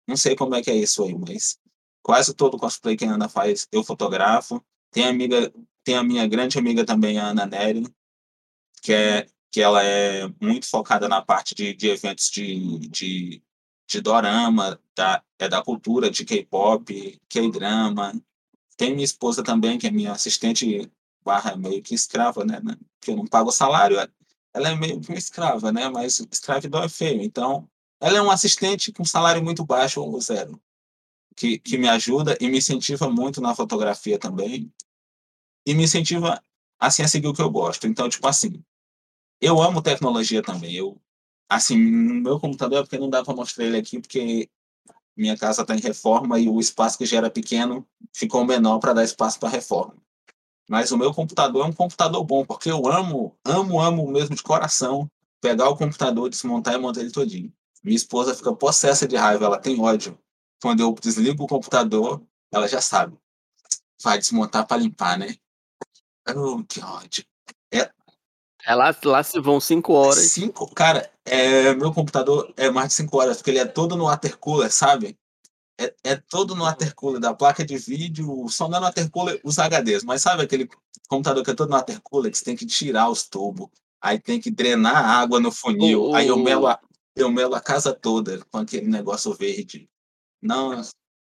Não sei como é que é isso aí, mas quase todo cosplay que a Ana faz, eu fotografo. Tem a amiga, tem a minha grande amiga também, a Ana Nery, que é que ela é muito focada na parte de, de eventos de, de, de dorama, da, é da cultura de K-pop, K-drama, tem minha esposa também, que é minha assistente barra meio que escrava, né? que eu não pago salário. Ela é meio que uma escrava, né? Mas escravidão é feio. Então, ela é um assistente com salário muito baixo ou zero. Que, que me ajuda e me incentiva muito na fotografia também. E me incentiva, assim, a seguir o que eu gosto. Então, tipo assim, eu amo tecnologia também. Eu, assim, no meu computador, é porque não dá para mostrar ele aqui, porque minha casa está em reforma e o espaço que já era pequeno ficou menor para dar espaço para reforma. Mas o meu computador é um computador bom, porque eu amo, amo, amo mesmo de coração pegar o computador, desmontar e montar ele todinho. Minha esposa fica possessa de raiva, ela tem ódio. Quando eu desligo o computador, ela já sabe. Vai desmontar para limpar, né? Oh, que ódio. É, lá, lá se vão cinco horas. Cinco? Cara, é, meu computador é mais de cinco horas, porque ele é todo no watercooler, sabe? É, é todo no watercooler, da placa de vídeo, só não é no watercooler os HDs, mas sabe aquele computador que é todo no watercooler, que você tem que tirar os tubos, aí tem que drenar a água no funil, aí eu melo, a, eu melo a casa toda com aquele negócio verde. Não.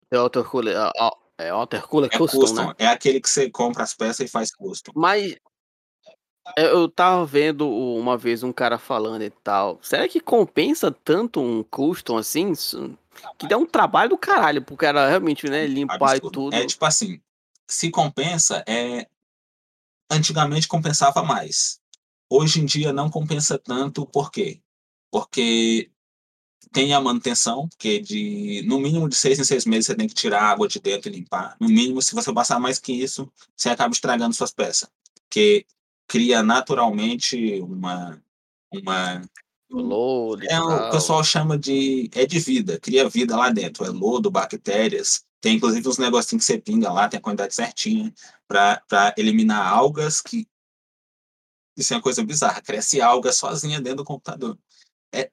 É watercooler, é, é watercooler é custom, custom, né? É aquele que você compra as peças e faz custom. Mas eu tava vendo uma vez um cara falando e tal. Será que compensa tanto um custom assim? Que dá um trabalho do caralho pro cara realmente, né, limpar Absurdo. e tudo. É tipo assim, se compensa, é. Antigamente compensava mais. Hoje em dia não compensa tanto, por quê? Porque tem a manutenção, que de no mínimo de seis em seis meses você tem que tirar a água de dentro e limpar. No mínimo, se você passar mais que isso, você acaba estragando suas peças. Porque cria naturalmente uma, uma Lodo e É, o pessoal chama de. É de vida, cria vida lá dentro. É lodo, bactérias. Tem inclusive uns negocinhos que você pinga lá, tem a quantidade certinha, para eliminar algas que. Isso é uma coisa bizarra. Cresce alga sozinha dentro do computador. É,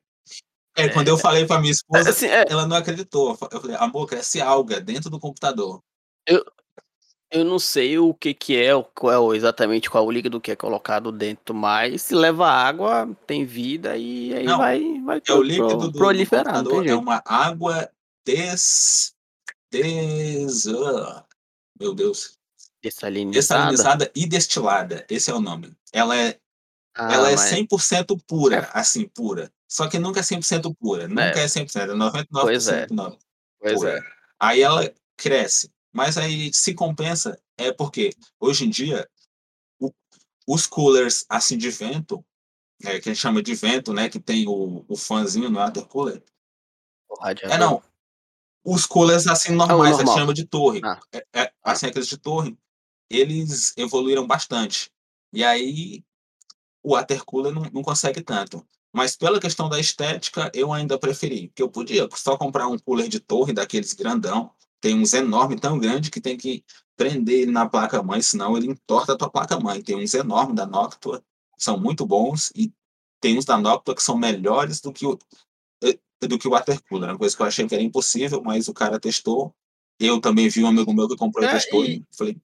é, quando eu falei para minha esposa, Assim, é, ela não acreditou. Eu falei, amor, cresce alga dentro do computador. eu não sei o que que é, qual é exatamente qual o líquido que é colocado dentro, mas se leva água, tem vida e aí Não, vai, vai É o líquido pro- do, do proliferar, computador, é uma água des. des ah, meu Deus. Dessalinizada? Dessalinizada e destilada. Esse é o nome. Ela é Ah, ela é mas- 100% pura, assim, pura. Só que nunca é 100% pura. Nunca é, 100%, é 99% Pois é. não, Pois pura. é. Aí ela cresce. Mas aí se compensa é porque hoje em dia o- os coolers assim de vento, é, que a gente chama de vento, né, que tem o, o fãzinho no water cooler. É não. Os coolers assim normais, a gente chama de torre. Ah. É, é, assim aqueles de torre, eles evoluíram bastante. E aí o water cooler não, não consegue tanto. Mas pela questão da estética, eu ainda preferi. Porque eu podia só comprar um cooler de torre daqueles grandão. Tem uns enormes tão grande que tem que prender ele na placa-mãe, senão ele entorta a tua placa-mãe. Tem uns enormes da Noctua, são muito bons, e tem uns da Noctua que são melhores do que o, eh, do que o water cooler. Uma coisa que eu achei que era impossível, mas o cara testou. Eu também vi um amigo meu que comprou e É, testou, e- falei,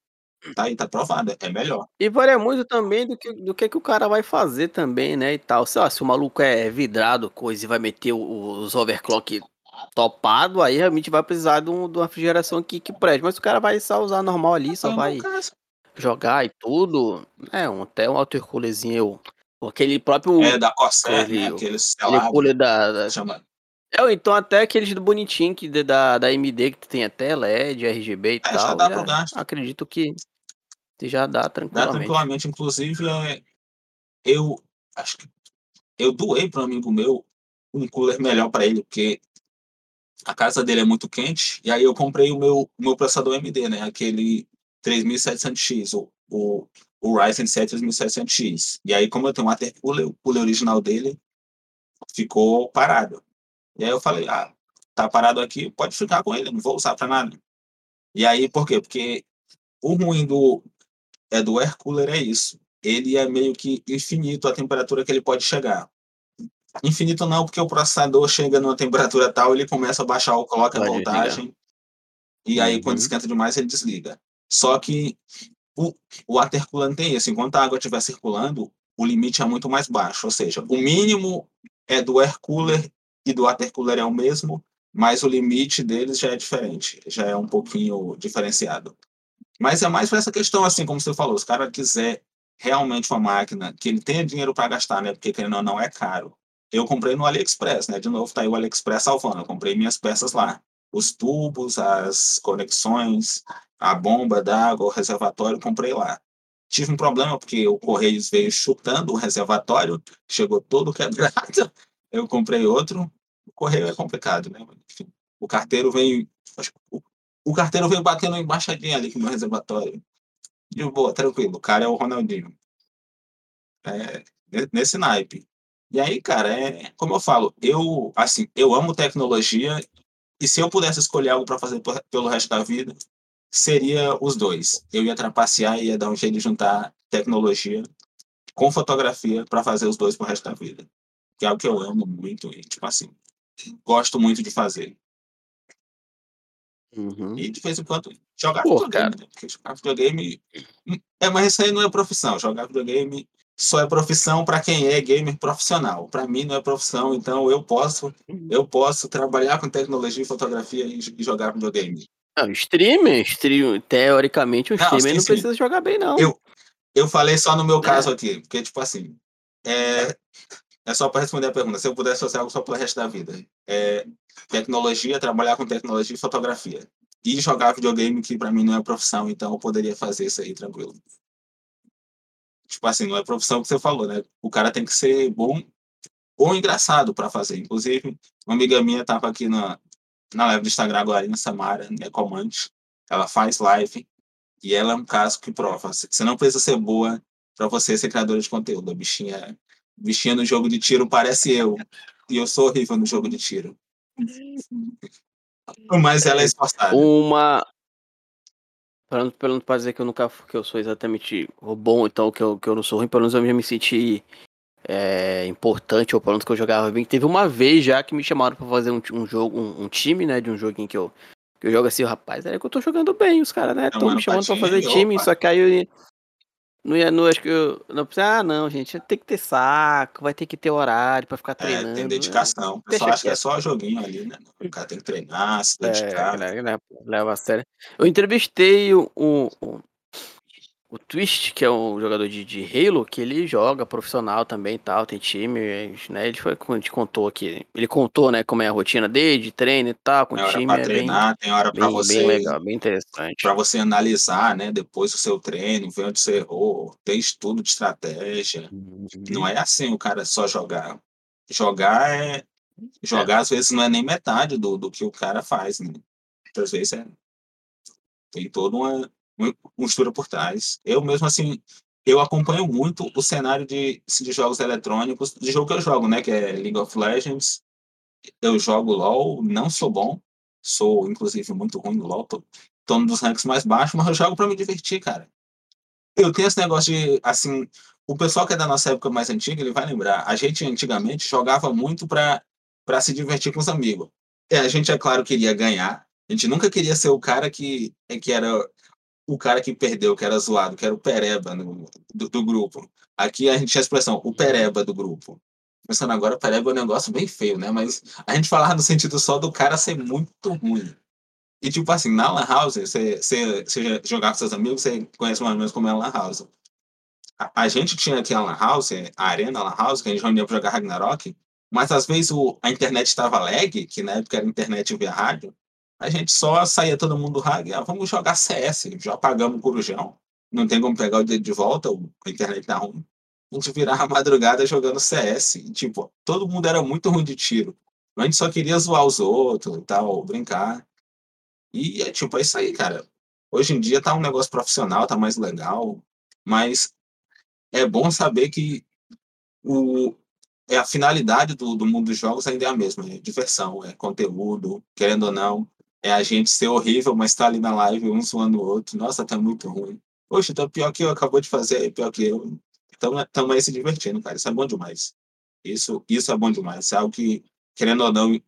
tá aí, tá provado, é melhor. E varia muito também do que, do que, que o cara vai fazer também, né? E tal. Sei lá, se o maluco é vidrado, coisa, e vai meter os overclock topado, aí realmente vai precisar de, um- de uma refrigeração que, que preste. Mas o cara vai só usar normal ali, só o vai jogar e tudo. É, um, até um water coolerzinho. Aquele próprio É da Corsair, né? Aquele- Aquele aquele cooler da, da- Chama. É, então até aqueles do bonitinho que da, da AMD que tem até LED, RGB e É, já tal. dá pro gasto. Acredito que já dá Dá tranquilamente. tranquilamente. Inclusive, é, eu acho que eu doei para um amigo meu um cooler melhor para ele, porque a casa dele é muito quente. E aí eu comprei o meu, meu processador AMD, né? Aquele 3700X, o, o, o Ryzen 7 3700X. E aí, como eu tenho um water cooler, o cooler original dele ficou parado. E aí eu falei, ah, tá parado aqui, pode ficar com ele, não vou usar para nada. E aí, por quê? Porque o ruim do, é do air cooler é isso. Ele é meio que infinito a temperatura que ele pode chegar. Infinito não, porque o processador chega numa temperatura tal, ele começa a baixar o clock, a Pode voltagem. E aí, quando Uhum. esquenta demais, ele desliga. Só que o, o water cooler não tem isso. Enquanto a água estiver circulando, o limite é muito mais baixo. Ou seja, o mínimo é do air cooler e do water cooler é o mesmo, mas o limite deles já é diferente. Já é um pouquinho diferenciado. Mas é mais para essa questão, assim, como você falou, se o cara quiser realmente uma máquina que ele tenha dinheiro para gastar, né? Porque querendo ou não é caro. Eu comprei no AliExpress, né? De novo, tá aí o AliExpress salvando. Eu comprei minhas peças lá. Os tubos, as conexões, a bomba d'água, o reservatório, comprei lá. Tive um problema porque o Correios veio chutando o reservatório, chegou todo quebrado. Eu comprei outro. O Correio é complicado, né? Enfim, o carteiro veio. o- O carteiro veio batendo embaixadinha ali no meu reservatório. De boa, tranquilo. O cara é o Ronaldinho. É, ne- nesse naipe. E aí, cara, é como eu falo, eu assim, eu amo tecnologia e se eu pudesse escolher algo para fazer pelo resto da vida, seria os dois. Eu ia trapacear e ia dar um jeito de juntar tecnologia com fotografia para fazer os dois pro resto da vida. Que é algo que eu amo muito e, tipo assim, gosto muito de fazer. Uhum. E de vez em quando jogar Pô, videogame, cara. né? Porque jogar videogame. É, mas isso aí não é profissão. Jogar videogame só é profissão para quem é gamer profissional. Para mim não é profissão, então eu posso, eu posso trabalhar com tecnologia e fotografia e, e jogar videogame. Não, streamer, stream, teoricamente o Não, streamer sim, não sim. precisa jogar bem, não. Eu- Eu falei só no meu caso aqui, porque tipo assim, é, é só para responder a pergunta. Se eu pudesse fazer algo só pelo resto da vida, é tecnologia, trabalhar com tecnologia e fotografia. E jogar videogame, que para mim não é profissão, então eu poderia fazer isso aí tranquilo. Tipo assim, não é profissão que você falou, né? O cara tem que ser bom ou engraçado para fazer. Inclusive, uma amiga minha estava aqui na, na live do Instagram agora, na Samara, né, Comante. Ela faz live e ela é um caso que prova. Você não precisa ser boa para você ser criadora de conteúdo. A bichinha bichinha no jogo de tiro parece eu. E eu sou horrível no jogo de tiro. Mas ela é esforçada. Uma. Pelo menos para dizer que eu nunca que eu sou exatamente bom, então que eu, que eu não sou ruim, pelo menos eu já me senti é, importante, ou pelo menos que eu jogava bem. Teve uma vez já que me chamaram para fazer um, um jogo, um, um, time, né? De um joguinho que eu, que eu jogo assim, rapaz, é que eu tô jogando bem, os caras, né? Estão me chamando para fazer time, só que aí eu, não ia, não, acho que eu. Não ah, não, gente. Tem que ter saco, vai ter que ter horário pra ficar treinando. É, tem dedicação. O pessoal acha que é só joguinho ali, né? O cara tem que treinar, se é, dedicar. É, né, leva a sério. Eu entrevistei o, o, o Twist, que é um jogador de, de Halo, que ele joga profissional também e tal, tem time, né? Ele foi, a gente contou aqui. Ele contou, né, como é a rotina dele, de treino e tal, com tem time. Hora pra treinar, bem, tem hora pra bem, você. Bem legal, bem interessante. Pra você analisar, né, depois o seu treino, ver onde você errou, tem estudo de estratégia. Uhum. Não é assim o cara só jogar. Jogar é. Jogar, é. às vezes, não é nem metade do, do que o cara faz, né? Às vezes é. Tem toda uma mistura por trás. Eu mesmo, assim, eu acompanho muito o cenário de, de jogos eletrônicos, de jogo que eu jogo, né? Que é League of Legends. Eu jogo LoL, não sou bom. Sou, inclusive, muito ruim no LoL. Tô, tô nos ranks mais baixos, mas eu jogo para me divertir, cara. Eu tenho esse negócio de, assim... O pessoal que é da nossa época mais antiga, ele vai lembrar. A gente, antigamente, jogava muito para se divertir com os amigos. É, a gente, é claro, queria ganhar. A gente nunca queria ser o cara que, que era o cara que perdeu, que era zoado, que era o pereba no, do, do, grupo. Aqui a gente tinha a expressão, o pereba do grupo. Pensando agora, pereba é um negócio bem feio, né? Mas a gente falava no sentido só do cara ser muito ruim. E tipo assim, na Lan House, você, você, você jogar com seus amigos, você conhece mais ou menos como é a Lan House. A, a gente tinha aqui a Lan House, a Arena Lan House, que a gente reunia para jogar Ragnarok, mas às vezes o, a internet estava lag, que na época era internet via rádio, a gente só saía todo mundo do RAG, ah, vamos jogar CS, já pagamos o corujão, não tem como pegar o dedo de volta, a internet tá ruim. A gente virava a madrugada jogando CS, e, tipo, todo mundo era muito ruim de tiro. A gente só queria zoar os outros e tal, brincar. E é tipo, é isso aí, cara. Hoje em dia tá um negócio profissional, tá mais legal, mas é bom saber que o, é a finalidade do, do mundo dos jogos ainda é a mesma, é diversão, é conteúdo, querendo ou não, é a gente ser horrível, mas tá ali na live, um zoando o outro. Nossa, tá muito ruim. Poxa, tá pior que eu acabou de fazer, pior que eu. Então, estamos aí se divertindo, cara. Isso é bom demais. Isso, isso é bom demais. É algo que, querendo ou não,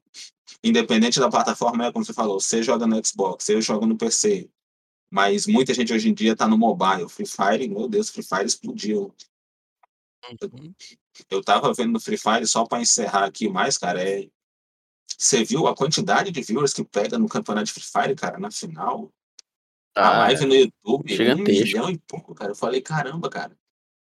independente da plataforma, é como você falou, você joga no Xbox, você joga no PC. Mas muita gente hoje em dia tá no mobile. Free Fire, meu Deus, Free Fire explodiu. Uhum. Eu tava vendo no Free Fire, só para encerrar aqui mais, cara, é você viu a quantidade de viewers que pega no campeonato de Free Fire, cara, na final? Ah, a live no YouTube, um milhão e pouco, cara. Eu falei, caramba, cara.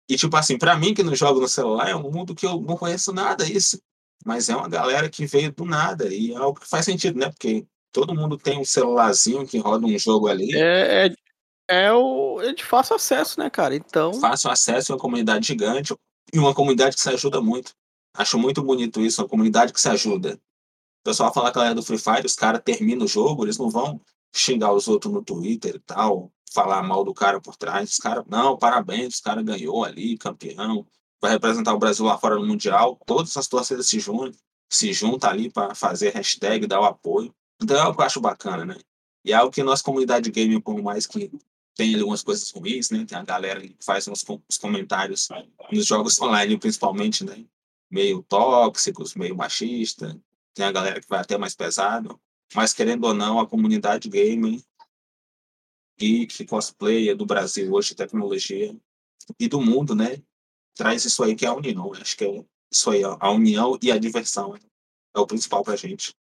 E, tipo assim, para mim que não jogo no celular, é um mundo que eu não conheço nada isso. Mas é uma galera que veio do nada. E é algo que faz sentido, né? Porque todo mundo tem um celularzinho que roda um jogo ali. É, é, é, o, é de fácil acesso, né, cara? Então. Fácil acesso, uma comunidade gigante e uma comunidade que se ajuda muito. Acho muito bonito isso, uma comunidade que se ajuda. Pessoal fala que ela é do Free Fire, os caras terminam o jogo, eles não vão xingar os outros no Twitter e tal, falar mal do cara por trás. Os caras, não, parabéns, o cara ganhou ali, campeão, vai representar o Brasil lá fora no Mundial. Todas as torcidas se juntam, se juntam ali para fazer hashtag, dar o apoio. Então é algo que eu acho bacana, né? E é algo que nossa comunidade gaming, por mais que tem algumas coisas ruins, né? Tem a galera que faz uns, uns comentários nos jogos online, principalmente, né? Meio tóxicos, meio machista tem a galera que vai até mais pesado, mas querendo ou não, a comunidade gaming, geek, cosplayer do Brasil hoje, tecnologia e do mundo, né? Traz isso aí que é a união. Acho que é isso aí, a união e a diversão é o principal pra gente.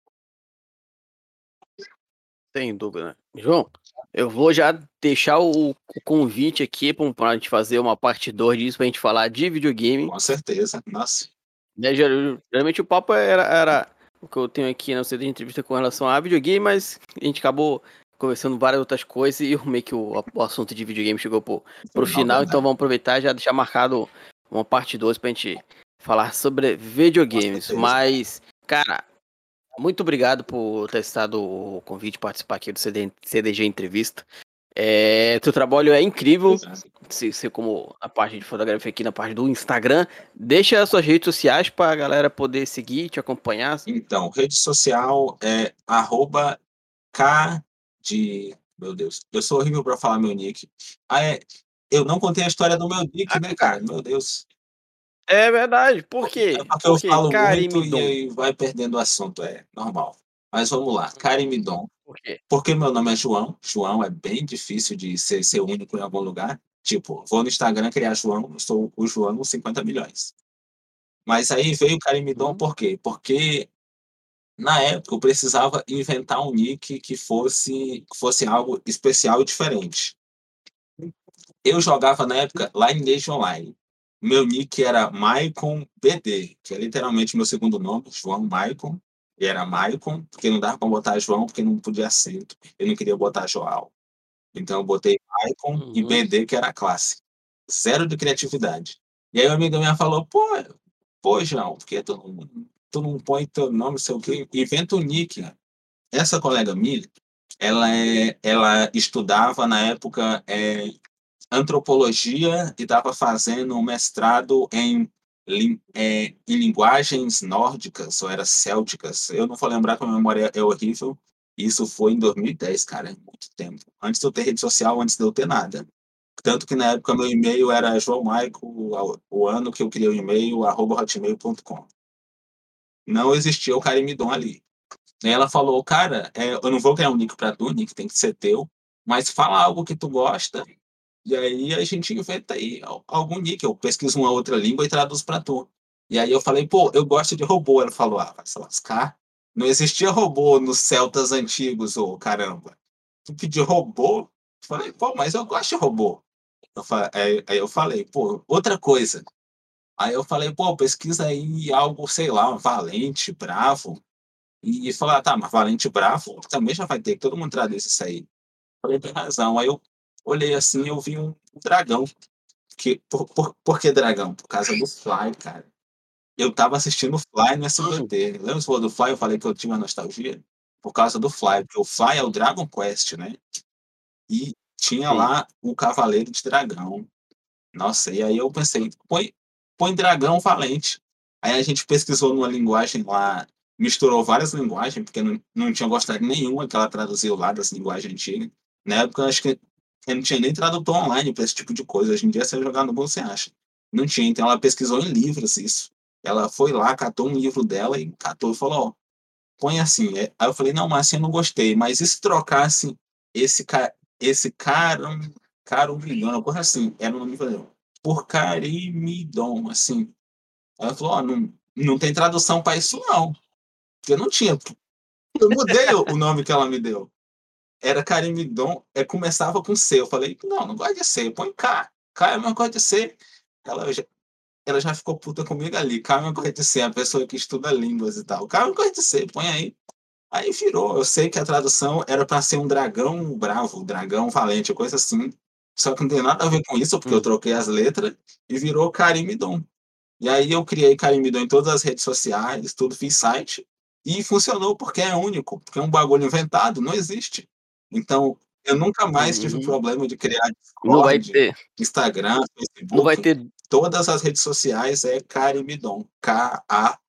Sem dúvida. João, eu vou já deixar o, o convite aqui para a gente fazer uma parte 2 disso, para a gente falar de videogame. Com certeza, nossa. Né, geralmente o papo era, era o que eu tenho aqui na CD de entrevista com relação a videogame, mas a gente acabou conversando várias outras coisas e meio que o, o assunto de videogame chegou pro, pro final, então vamos aproveitar e já deixar marcado uma parte 2 pra gente falar sobre videogames. Mas, cara, muito obrigado por ter estado o convite participar aqui do CD, CDG Entrevista. É, teu trabalho é incrível. Você, você, como a parte de fotografia aqui na parte do Instagram, deixa as suas redes sociais para a galera poder seguir, te acompanhar. Então, rede social é arroba K de. Meu Deus, eu sou horrível para falar meu nick. Ah, é, eu não contei a história do meu nick, né, cara? Meu Deus. É verdade. Por quê? É porque, porque eu falo muito e vai perdendo o assunto, é normal. Mas vamos lá, Carimidon. Por quê? Porque meu nome é João. João é bem difícil de ser, ser único em algum lugar. Tipo, vou no Instagram criar João, sou o João 50 milhões. Mas aí veio o Carimidon uhum. por quê? Porque na época eu precisava inventar um nick que fosse, que fosse algo especial e diferente. Eu jogava na época lá em Age Online. Meu nick era Maicon BD, que é literalmente meu segundo nome, João Maicon. E era Maicon, porque não dava para botar João, porque não podia acento. Eu não queria botar João. Então eu botei Maicon uhum. e BD, que era classe. Zero de criatividade. E aí o amigo minha falou, pô, pô, João, porque tu não, tu não põe teu nome, sei o quê, inventa um nick. Essa colega minha, ela, é, ela estudava na época é, antropologia e estava fazendo um mestrado em, é, em linguagens nórdicas, ou era célticas. Eu não vou lembrar, porque a memória é horrível. Isso foi em 2010, cara, é muito tempo. Antes de eu ter rede social, antes de eu ter nada. Tanto que na época meu e-mail era João Maico, o ano que eu criei o e-mail, arroba hotmail.com. Não existia o Carimidon ali. E ela falou, cara, é, eu não vou criar um nick para tu, nick tem que ser teu, mas fala algo que tu gosta e aí a gente inventa aí algum nick. Eu pesquiso uma outra língua e traduzo para tu. E aí eu falei, pô, eu gosto de robô. Ela falou, ah, vai se lascar. Não existia robô nos celtas antigos, ô caramba. Tu pediu robô? Eu falei, pô, mas eu gosto de robô. Eu falei, aí eu falei, pô, outra coisa. Aí eu falei, pô, pesquisa aí algo, sei lá, valente, bravo. E falar, ah, tá, mas valente bravo também já vai ter, todo mundo traduz isso aí. Falei, tem razão. Aí eu olhei assim e eu vi um dragão. Que, por, por, por que dragão? Por causa do Fly, cara. Eu tava assistindo Fly no SBT. Lembra se do Fly? Eu falei que eu tinha nostalgia? Por causa do Fly. Porque o Fly é o Dragon Quest, né? E tinha Sim. lá o Cavaleiro de Dragão. Nossa, e aí eu pensei, põe, põe dragão valente. Aí a gente pesquisou numa linguagem lá, misturou várias linguagens, porque não, não tinha gostado de nenhuma que ela traduziu lá dessa linguagem antiga. Na época, acho que não tinha nem tradutor online para esse tipo de coisa. Hoje em dia, você jogar no bom, você acha. Não tinha. Então, ela pesquisou em livros isso. Ela foi lá, catou um livro dela e catou e falou: Ó, põe assim. É, aí eu falei: Não, mas assim eu não gostei. Mas e se trocasse esse, ca... esse cara, cara um milhão, coisa assim, era o nome dele. Por Carimidon, assim. Ela falou: Ó, não, não tem tradução para isso, não. Porque não tinha. Eu mudei o nome que ela me deu era Carimidon, é, começava com C. Eu falei, não, não gosto de C, põe K. K é a mesma coisa de C. Ela já, ela já ficou puta comigo ali. K é a mesma coisa de C, a pessoa que estuda línguas e tal. K é a mesma coisa de C, põe aí. Aí virou. Eu sei que a tradução era para ser um dragão bravo, dragão valente, coisa assim. Só que não tem nada a ver com isso, porque hum. eu troquei as letras e virou Carimidon. E aí eu criei Carimidon em todas as redes sociais, tudo, fiz site. E funcionou porque é único, porque é um bagulho inventado, não existe. Então, eu nunca mais tive uhum. problema de criar Discord, não vai ter. Instagram, Facebook. Não vai ter. Todas as redes sociais é Carimidon. K-A-R-Y-M-I-D-O-N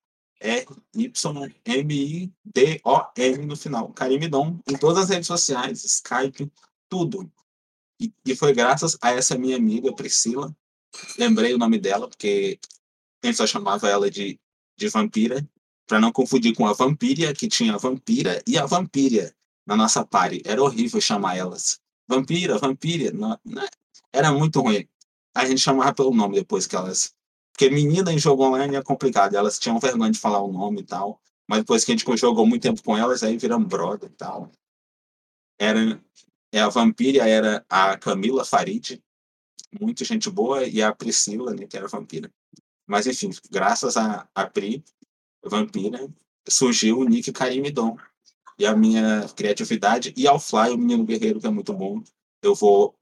no final. Carimidon. Em todas as redes sociais, Skype, tudo. E, e foi graças a essa minha amiga, Priscila. Lembrei o nome dela, porque a gente só chamava ela de, de vampira, para não confundir com a vampiria, que tinha a vampira e a vampiria na nossa party. Era horrível chamar elas. Vampira, vampira. Não, não, é, era muito ruim. A gente chamava pelo nome depois que elas. Porque menina em jogo online é complicado. Elas tinham vergonha de falar o nome e tal. Mas depois que a gente jogou muito tempo com elas, aí viramos brother e tal. Era, é, a vampira era a Camila Farid, muito gente boa, e a Priscila, né, que era vampira. Mas enfim, graças a, a Pri, vampira, surgiu o nick Karimidon, e a minha criatividade e ao Fly, o Menino Guerreiro, que é muito bom. Eu vou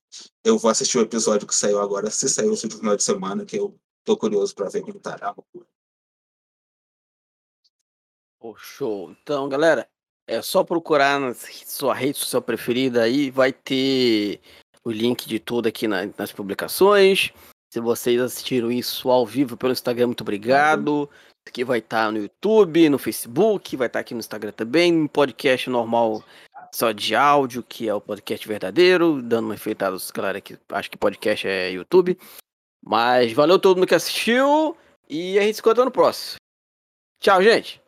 eu vou assistir o episódio que saiu agora, se saiu no final de semana, que eu tô curioso para ver como tá Oh, show. Então, galera, É só procurar na sua rede social preferida aí, vai ter o link de tudo aqui na, nas publicações. Se vocês assistiram isso ao vivo pelo Instagram, muito obrigado. Aqui vai estar tá no YouTube, no Facebook, vai estar tá aqui no Instagram também, no podcast normal só de áudio, que é o podcast verdadeiro, dando uma enfeitada galera que acho que podcast é YouTube. Mas valeu todo mundo que assistiu e a gente se encontra no próximo. Tchau, gente!